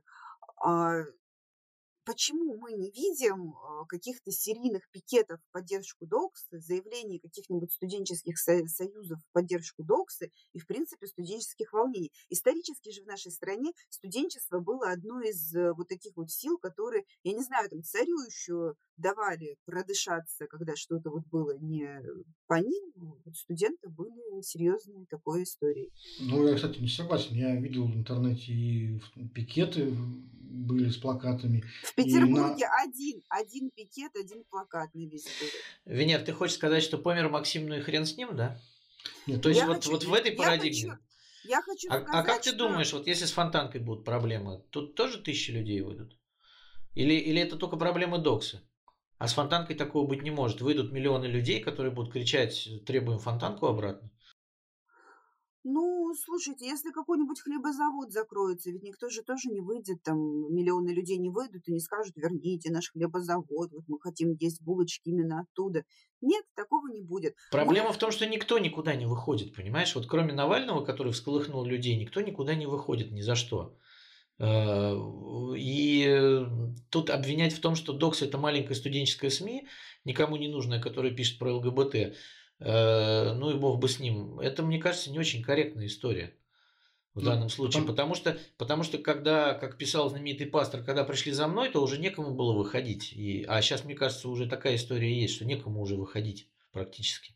Почему мы не видим а, каких-то серийных пикетов в поддержку Доксы, заявлений каких-нибудь студенческих со- союзов в поддержку Доксы и, в принципе, студенческих волнений? Исторически же в нашей стране студенчество было одной из э, вот таких вот сил, которые, я не знаю, там царю еще давали продышаться, когда что-то вот было не по ним. Вот студенты были серьезной такой историей. Ну, я, кстати, не согласен. Я видел в интернете и пикеты были с плакатами. В Петербурге на- один, один пикет, один плакат на весь город. Венер, ты хочешь сказать, что помер Максим, ну и хрен с ним, да? Нет, То есть Я вот, хочу- вот в этой я парадигме. хочу Я хочу А, сказать, а как ты что- думаешь, вот если с фонтанкой будут проблемы, тут тоже тысячи людей выйдут? Или, или это только проблемы Доксы? А с фонтанкой такого быть не может. Выйдут миллионы людей, которые будут кричать, требуем фонтанку обратно. Ну, слушайте, если какой-нибудь хлебозавод закроется, ведь никто же тоже не выйдет, там миллионы людей не выйдут и не скажут, верните наш хлебозавод, вот мы хотим есть булочки именно оттуда. Нет, такого не будет. Проблема в том, что никто никуда не выходит, понимаешь? Вот кроме Навального, который всколыхнул людей, никто никуда не выходит ни за что. Э, И э, тут обвинять в том, что Докс это маленькая студенческая СМИ, никому не нужная, которая пишет про ЛГБТ, э, ну и бог бы с ним, это, мне кажется, не очень корректная история в Ну, данном случае, потом- потому что, потому что когда, как писал знаменитый пастор, когда пришли за мной, то уже некому было выходить. И, а сейчас, мне кажется, уже такая история есть, что некому уже выходить практически.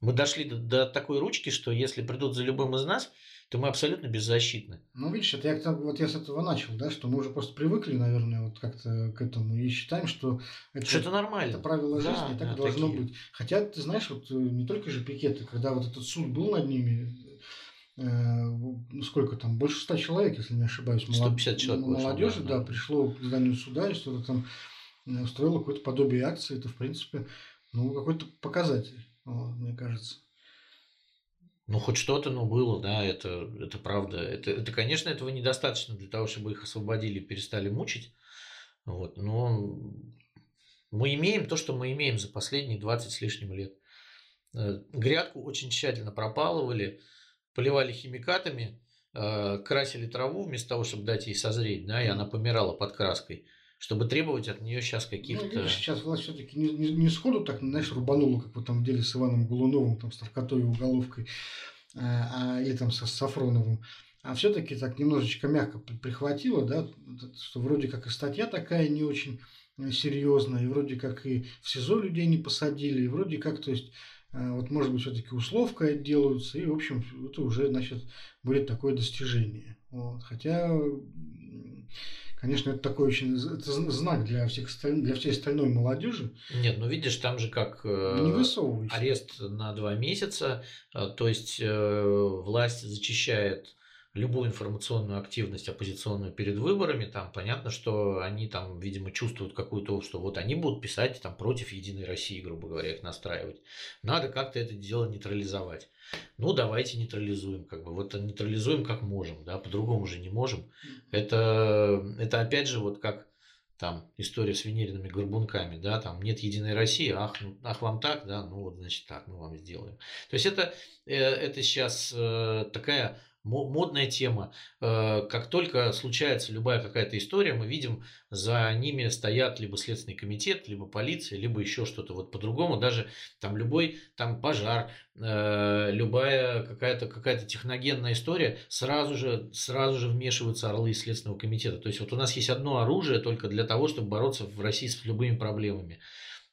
Мы дошли до, до такой ручки, что если придут за любым из нас, то мы абсолютно беззащитны. Ну, видишь, это я, вот я с этого начал, да, что мы уже просто привыкли, наверное, вот как-то к этому и считаем, что это, Что это нормально. это правило Да, жизни, и так да, должно такие. быть. Хотя, ты знаешь, вот э, не только же пикеты, когда вот этот суд был над ними, э, ну, сколько там, больше ста человек, если не ошибаюсь, молод- 150 человек молодежи, да, да, да. пришло к зданию суда и что-то там э, устроило какое-то подобие акции, это, в принципе, ну, какой-то показатель, вот, мне кажется. Ну, хоть что-то, но было, да, это, это правда. Это, это, конечно, этого недостаточно для того, чтобы их освободили и перестали мучить. Вот, но мы имеем то, что мы имеем за последние 20 с лишним лет. Э, Грядку очень тщательно пропалывали, поливали химикатами, э, красили траву вместо того, чтобы дать ей созреть, да, и она помирала под краской, чтобы требовать от нее сейчас Ну, каких-то... видишь, сейчас власть все-таки не, не, не сходу так, знаешь, рубанула, как в этом деле с Иваном Голуновым, там, с наркотой и уголовкой, а, а, или там со Сафроновым. А все-таки так немножечко мягко при- прихватило, да, вот, что вроде как и статья такая не очень э, серьезная, и вроде как и в СИЗО людей не посадили, и вроде как, то есть, э, вот может быть все-таки условка отделаются, и в общем это уже, значит, будет такое достижение. Вот. Хотя, конечно, это такой очень это зн- знак для всех для всей остальной молодежи. Нет, ну видишь, там же как... э, Не арест на два месяца, э, то есть э, власть зачищает любую информационную активность оппозиционную перед выборами, там понятно, что они там, видимо, чувствуют какую-то, что вот они будут писать там против Единой России, грубо говоря, их настраивать. Надо как-то это дело нейтрализовать. Ну, давайте нейтрализуем, как бы, вот нейтрализуем как можем, да, по-другому же не можем. Это, это опять же вот как там история с венериными горбунками, да, там нет единой России, ах, ну, ах вам так, да, ну вот значит так, мы вам сделаем. То есть это, э, это сейчас э, такая модная тема. Э, Как только случается любая какая-то история, мы видим, за ними стоят либо Следственный комитет, либо полиция, либо еще что-то вот по-другому. Даже там любой там пожар, э, любая какая-то какая техногенная история, сразу же, сразу же вмешиваются орлы из Следственного комитета. То есть вот у нас есть одно оружие только для того, чтобы бороться в России с любыми проблемами.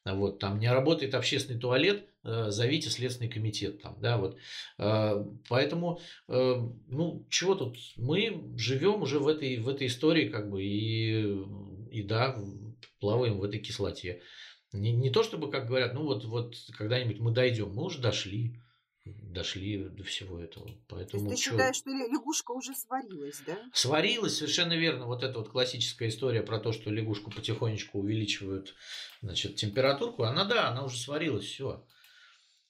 Вот, там не работает общественный туалет, зовите Следственный комитет там, да, вот. Э, поэтому, э, ну, чего тут, мы живем уже в этой, в этой истории, как бы, и, и да, плаваем в этой кислоте. Не, не то чтобы, как говорят, ну вот, вот когда-нибудь мы дойдем, мы уже дошли дошли до всего этого. Поэтому То есть ты чё... считаешь, что лягушка уже сварилась, да? Сварилась, совершенно верно. Вот эта вот классическая история про то, что лягушку потихонечку увеличивают значит, температурку, она да, она уже сварилась, все.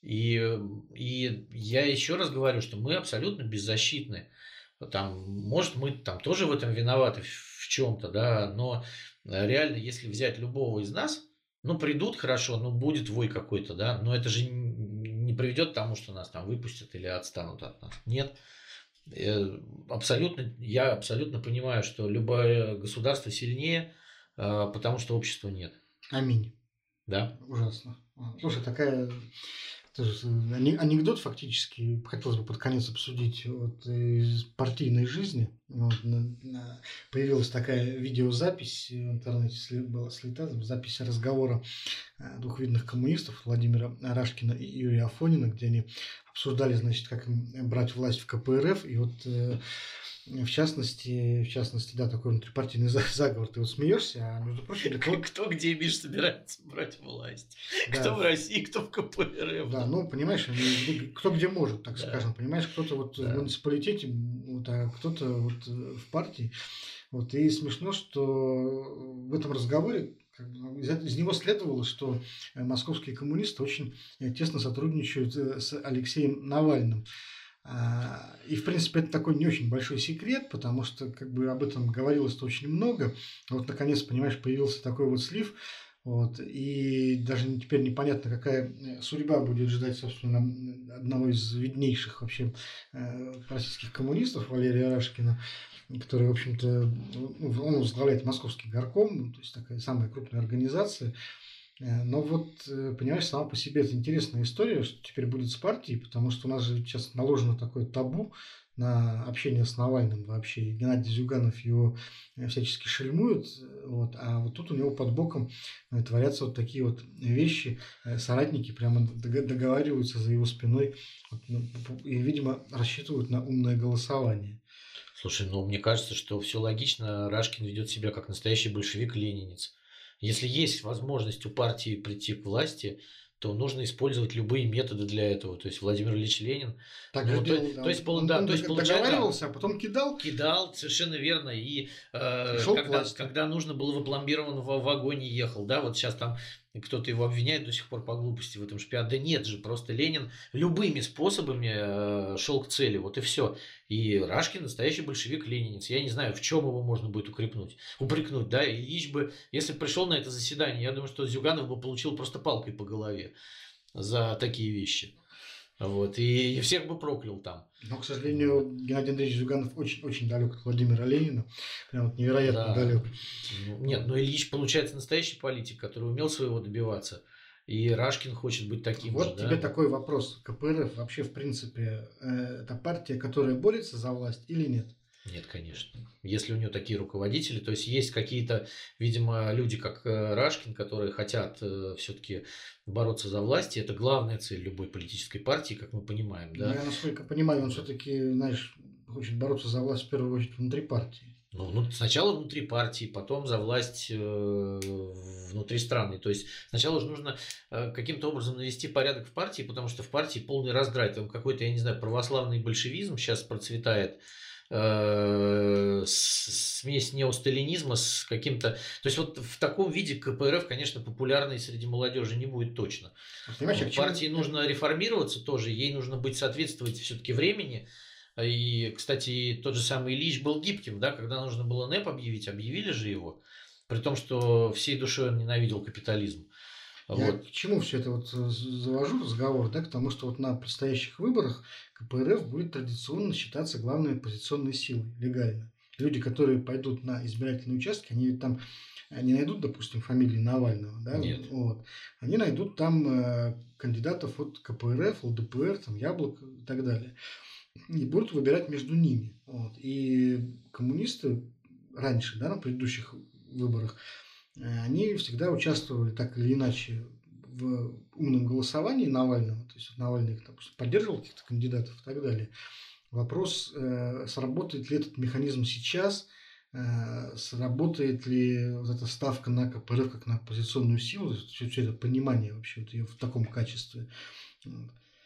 И, и я еще раз говорю, что мы абсолютно беззащитны. Там, может, мы там тоже в этом виноваты в чем-то, да, но реально, если взять любого из нас, ну, придут хорошо, ну, будет вой какой-то, да, но это же не приведет к тому, что нас там выпустят или отстанут от нас. Нет. Э, абсолютно, я абсолютно понимаю, что любое государство сильнее, э, потому что общества нет. Аминь. Да. Ужасно. Слушай, такая анекдот фактически хотелось бы под конец обсудить вот из партийной жизни. Вот, появилась такая видеозапись в интернете, была слита, запись разговора э, двух видных коммунистов Владимира Рашкина и Юрия Афонина, где они обсуждали, значит, как брать власть в КПРФ. И вот э, в частности, в частности, да, такой внутрипартийный заговор. Ты вот смеешься, а между прочим... Кто, кто где, Миш, собирается брать власть? Да. Кто в России, кто в КПРФ. Да, ну, понимаешь, кто где может, так да. скажем. Понимаешь, кто-то вот да. в муниципалитете, вот, а кто-то вот в партии. Вот, и смешно, что в этом разговоре из него следовало, что московские коммунисты очень тесно сотрудничают э, с Алексеем Навальным. А, и, в принципе, это такой не очень большой секрет, потому что как бы об этом говорилось-то очень много. Вот, наконец, понимаешь, появился такой вот слив. Вот, и даже теперь непонятно, какая э, судьба будет ждать, собственно, одного из виднейших вообще э, российских коммунистов, Валерия Рашкина, который, в общем-то, ну, он возглавляет Московский горком, то есть такая самая крупная организация. Э, но вот, э, понимаешь, сама по себе это интересная история, что теперь будет с партией, потому что у нас же сейчас наложено такое табу на общение с Навальным вообще. И Геннадий Зюганов его э, всячески шельмует, вот, а вот тут у него под боком творятся вот такие вот вещи. Соратники прямо договариваются за его спиной ну, и, видимо, рассчитывают на умное голосование. Слушай, ну мне кажется, что все логично. Рашкин ведет себя как настоящий большевик-ленинец. Если есть возможность у партии прийти к власти, то нужно использовать любые методы для этого. То есть Владимир Ильич Ленин. Так ну, то, да. то есть, он, да, он то есть договаривался, а потом кидал. Кидал, совершенно верно. И э, когда, когда нужно было в опломбированном вагоне ехал, да, вот сейчас там кто-то его обвиняет до сих пор по глупости в этом шпион. Да нет же, просто Ленин любыми способами э, шел к цели, вот и все. И Рашкин настоящий большевик-ленинец. Я не знаю, в чем его можно будет укрепнуть, упрекнуть, да, Ильич бы, если бы пришел на это заседание, я думаю, что Зюганов бы получил просто палкой по голове за такие вещи. Вот, и, и всех бы проклял там. Но, к сожалению, Геннадий Андреевич Зюганов очень, очень далек от Владимира Ленина. Прям вот невероятно да. далек. Ну, нет, но Ильич, получается, настоящий политик, который умел своего добиваться. И Рашкин хочет быть таким вот же. тебе да? такой вопрос. КПРФ вообще, в принципе, э, это партия, которая борется за власть или нет? Нет, конечно. Если у нее такие руководители, то есть есть какие-то, видимо, люди, как э, Рашкин, которые хотят э, все-таки бороться за власть, и это главная цель любой политической партии, как мы понимаем. Да? Ну, я, насколько понимаю, он все-таки, знаешь, хочет бороться за власть в первую очередь внутри партии. Ну, ну, сначала внутри партии, потом за власть э, внутри страны. То есть сначала же нужно э, каким-то образом навести порядок в партии, потому что в партии полный раздрай. Там какой-то, я не знаю, православный большевизм сейчас процветает э, смесь неосталинизма с каким-то... То есть вот в таком виде КПРФ, конечно, популярной среди молодежи не будет точно. Понимаешь, а партии чем... нужно реформироваться тоже, ей нужно быть соответствовать все-таки времени. И, кстати, тот же самый Ильич был гибким, да, когда нужно было НЭП объявить, объявили же его, при том, что всей душой он ненавидел капитализм. Я вот. к чему все это вот завожу разговор, да, к тому, что вот на предстоящих выборах КПРФ будет традиционно считаться главной оппозиционной силой, легально. Люди, которые пойдут на избирательные участки, они там не найдут, допустим, фамилии Навального, да, Нет. вот, они найдут там э, кандидатов от КПРФ, ЛДПР, там, Яблок и так далее. И будут выбирать между ними. Вот. И коммунисты раньше, да, на предыдущих выборах, Э, они всегда участвовали так или иначе в умном голосовании Навального, то есть Навальный допустим, поддерживал каких-то кандидатов и так далее. Вопрос, э, сработает ли этот механизм сейчас, э, сработает ли вот эта ставка на КПРФ как на оппозиционную силу, все, все это понимание вообще вот ее в таком качестве.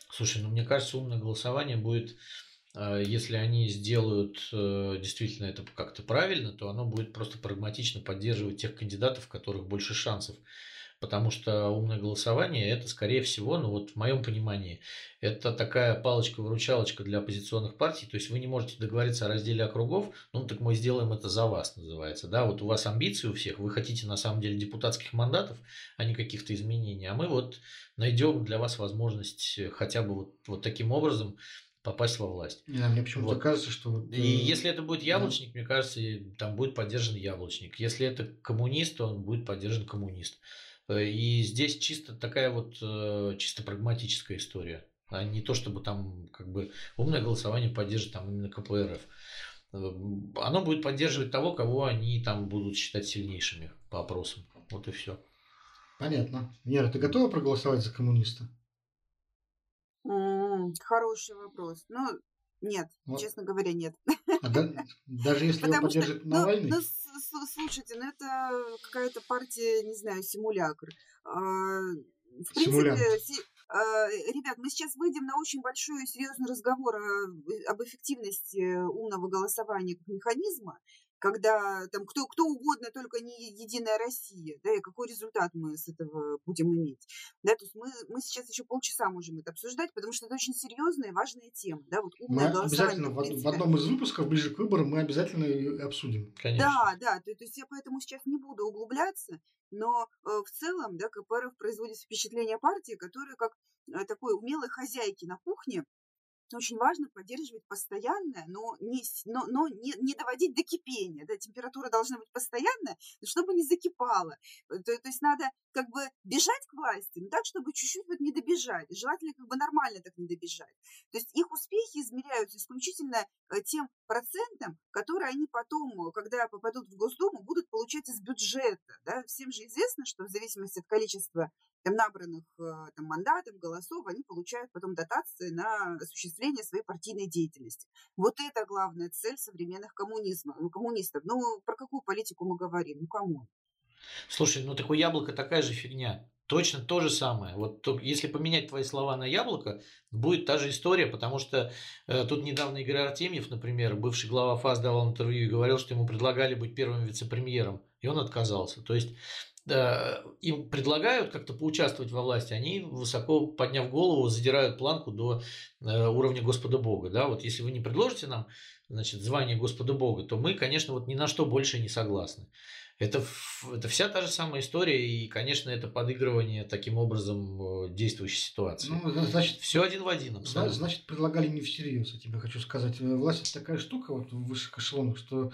Слушай, ну мне кажется, умное голосование будет э, если они сделают э, действительно это как-то правильно, то оно будет просто прагматично поддерживать тех кандидатов, у которых больше шансов. Потому что умное голосование это, скорее всего, ну вот в моем понимании, это такая палочка-выручалочка для оппозиционных партий, то есть вы не можете договориться о разделе округов, ну так мы сделаем это за вас, называется, да, вот у вас амбиции у всех, вы хотите на самом деле депутатских мандатов, а не каких-то изменений, а мы вот найдем для вас возможность хотя бы вот, вот таким образом попасть во власть. Да, мне почему-то Вот. кажется, что... вот, И э, если это будет яблочник, мне кажется, там будет поддержан яблочник. Если это коммунист, то он будет поддержан коммунист. Э, И здесь чисто такая вот э, чисто прагматическая история. А не то, чтобы там как бы умное голосование поддержит там именно КПРФ. Оно будет поддерживать того, кого они там будут считать сильнейшими по опросам. Вот и все. Понятно. Вера, ты готова проголосовать за коммуниста? Хороший вопрос. Ну, нет, Вот. честно говоря, нет. А да- даже если его Потому что, поддержит ну, Навальный? ну, с- слушайте, ну это какая-то партия, не знаю, симулякр. А, В принципе, Симулянт. си- а, ребят, мы сейчас выйдем на очень большой и серьезный разговор об эффективности умного голосования как механизма, когда там кто, кто угодно, только не Единая Россия, да, и какой результат мы с этого будем иметь. Да, то есть мы, мы сейчас еще полчаса можем это обсуждать, потому что это очень серьезная и важная тема. Да, вот Мы умное обязательно в, в одном из выпусков, ближе к выборам, мы обязательно ее обсудим. Конечно. Да, да, то, то есть я поэтому сейчас не буду углубляться, но э, в целом, да, КПРФ производит впечатление партии, которая как э, такой умелой хозяйки на кухне очень важно поддерживать постоянное, но не, но, но не, не доводить до кипения. Да, температура должна быть постоянная, но чтобы не закипала. Э, То, то есть надо как бы бежать к власти, но так, чтобы чуть-чуть вот не добежать. Желательно как бы нормально так не добежать. То есть их успехи измеряются исключительно э, тем процентом, который они потом, э, когда попадут в Госдуму, будут получать из бюджета. Да? Всем же известно, что в зависимости от количества там, набранных э, там, мандатов, голосов, они получают потом дотации на осуществление своей партийной деятельности. Вот это главная цель современных коммунизма, ну, коммунистов. Ну, про какую политику мы говорим? Ну, кому? Слушай, ну так у яблока такая же фигня. Точно то же самое. Вот то- если поменять твои слова на яблоко, будет та же история, потому что э, тут недавно Игорь Артемьев, например, бывший глава ФАС давал интервью и говорил, что ему предлагали быть первым вице-премьером, и он отказался. То есть э, им предлагают как-то поучаствовать во власти, они высоко подняв голову задирают планку до э, уровня Господа Бога. Да? Вот если вы не предложите нам значит, звание Господа Бога, то мы, конечно, вот ни на что больше не согласны. Это, это вся та же самая история, и, конечно, это подыгрывание таким образом э, действующей ситуации. Ну, зна- значит, Все один в один, абсолютно. значит, предлагали не всерьез, я тебе хочу сказать. Э, Власть такая штука вот в высших эшелонах, что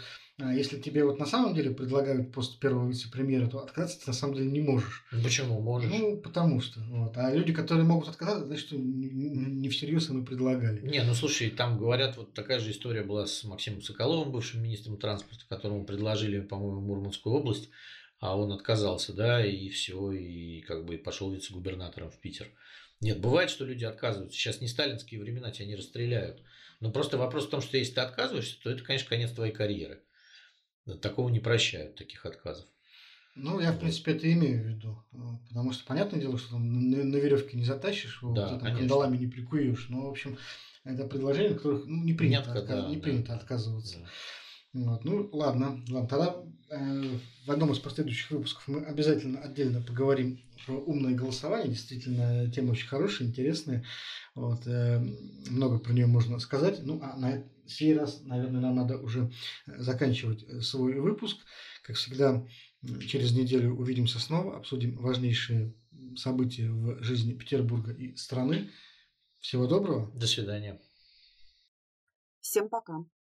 если тебе вот на самом деле предлагают пост первого вице-премьера, то отказаться ты на самом деле не можешь. Ну, Почему можешь? Ну, потому что. Вот. А люди, которые могут отказаться, значит, не всерьез им и предлагали. Не, ну слушай, там говорят, вот такая же история была с Максимом Соколовым, бывшим министром транспорта, которому предложили, по-моему, Мурманскую область, а он отказался, да, и все, и как бы пошел вице-губернатором в Питер. Нет, бывает, что люди отказываются. Сейчас не сталинские времена, тебя не расстреляют. Но просто вопрос в том, что если ты отказываешься, то это, конечно, конец твоей карьеры. Такого не прощают, таких отказов. Ну, я, в принципе, это имею в виду. э, Потому что, понятное дело, что там на, на веревке не затащишь, его, Да, вот, там кандалами не прикуешь. Но, в общем, это предложение, которых ну, не принято, Понятно, отка- да, не да. принято отказываться. Да. Вот, ну, ладно, ладно. Тогда э, в одном из последующих выпусков мы обязательно отдельно поговорим про умное голосование. Действительно, тема очень хорошая, интересная. Вот, э, много про нее можно сказать. Ну, а на сей раз, наверное, нам надо уже э, заканчивать э, свой выпуск. Как всегда, через неделю увидимся снова, обсудим важнейшие события в жизни Петербурга и страны. Всего доброго. До свидания. Всем пока.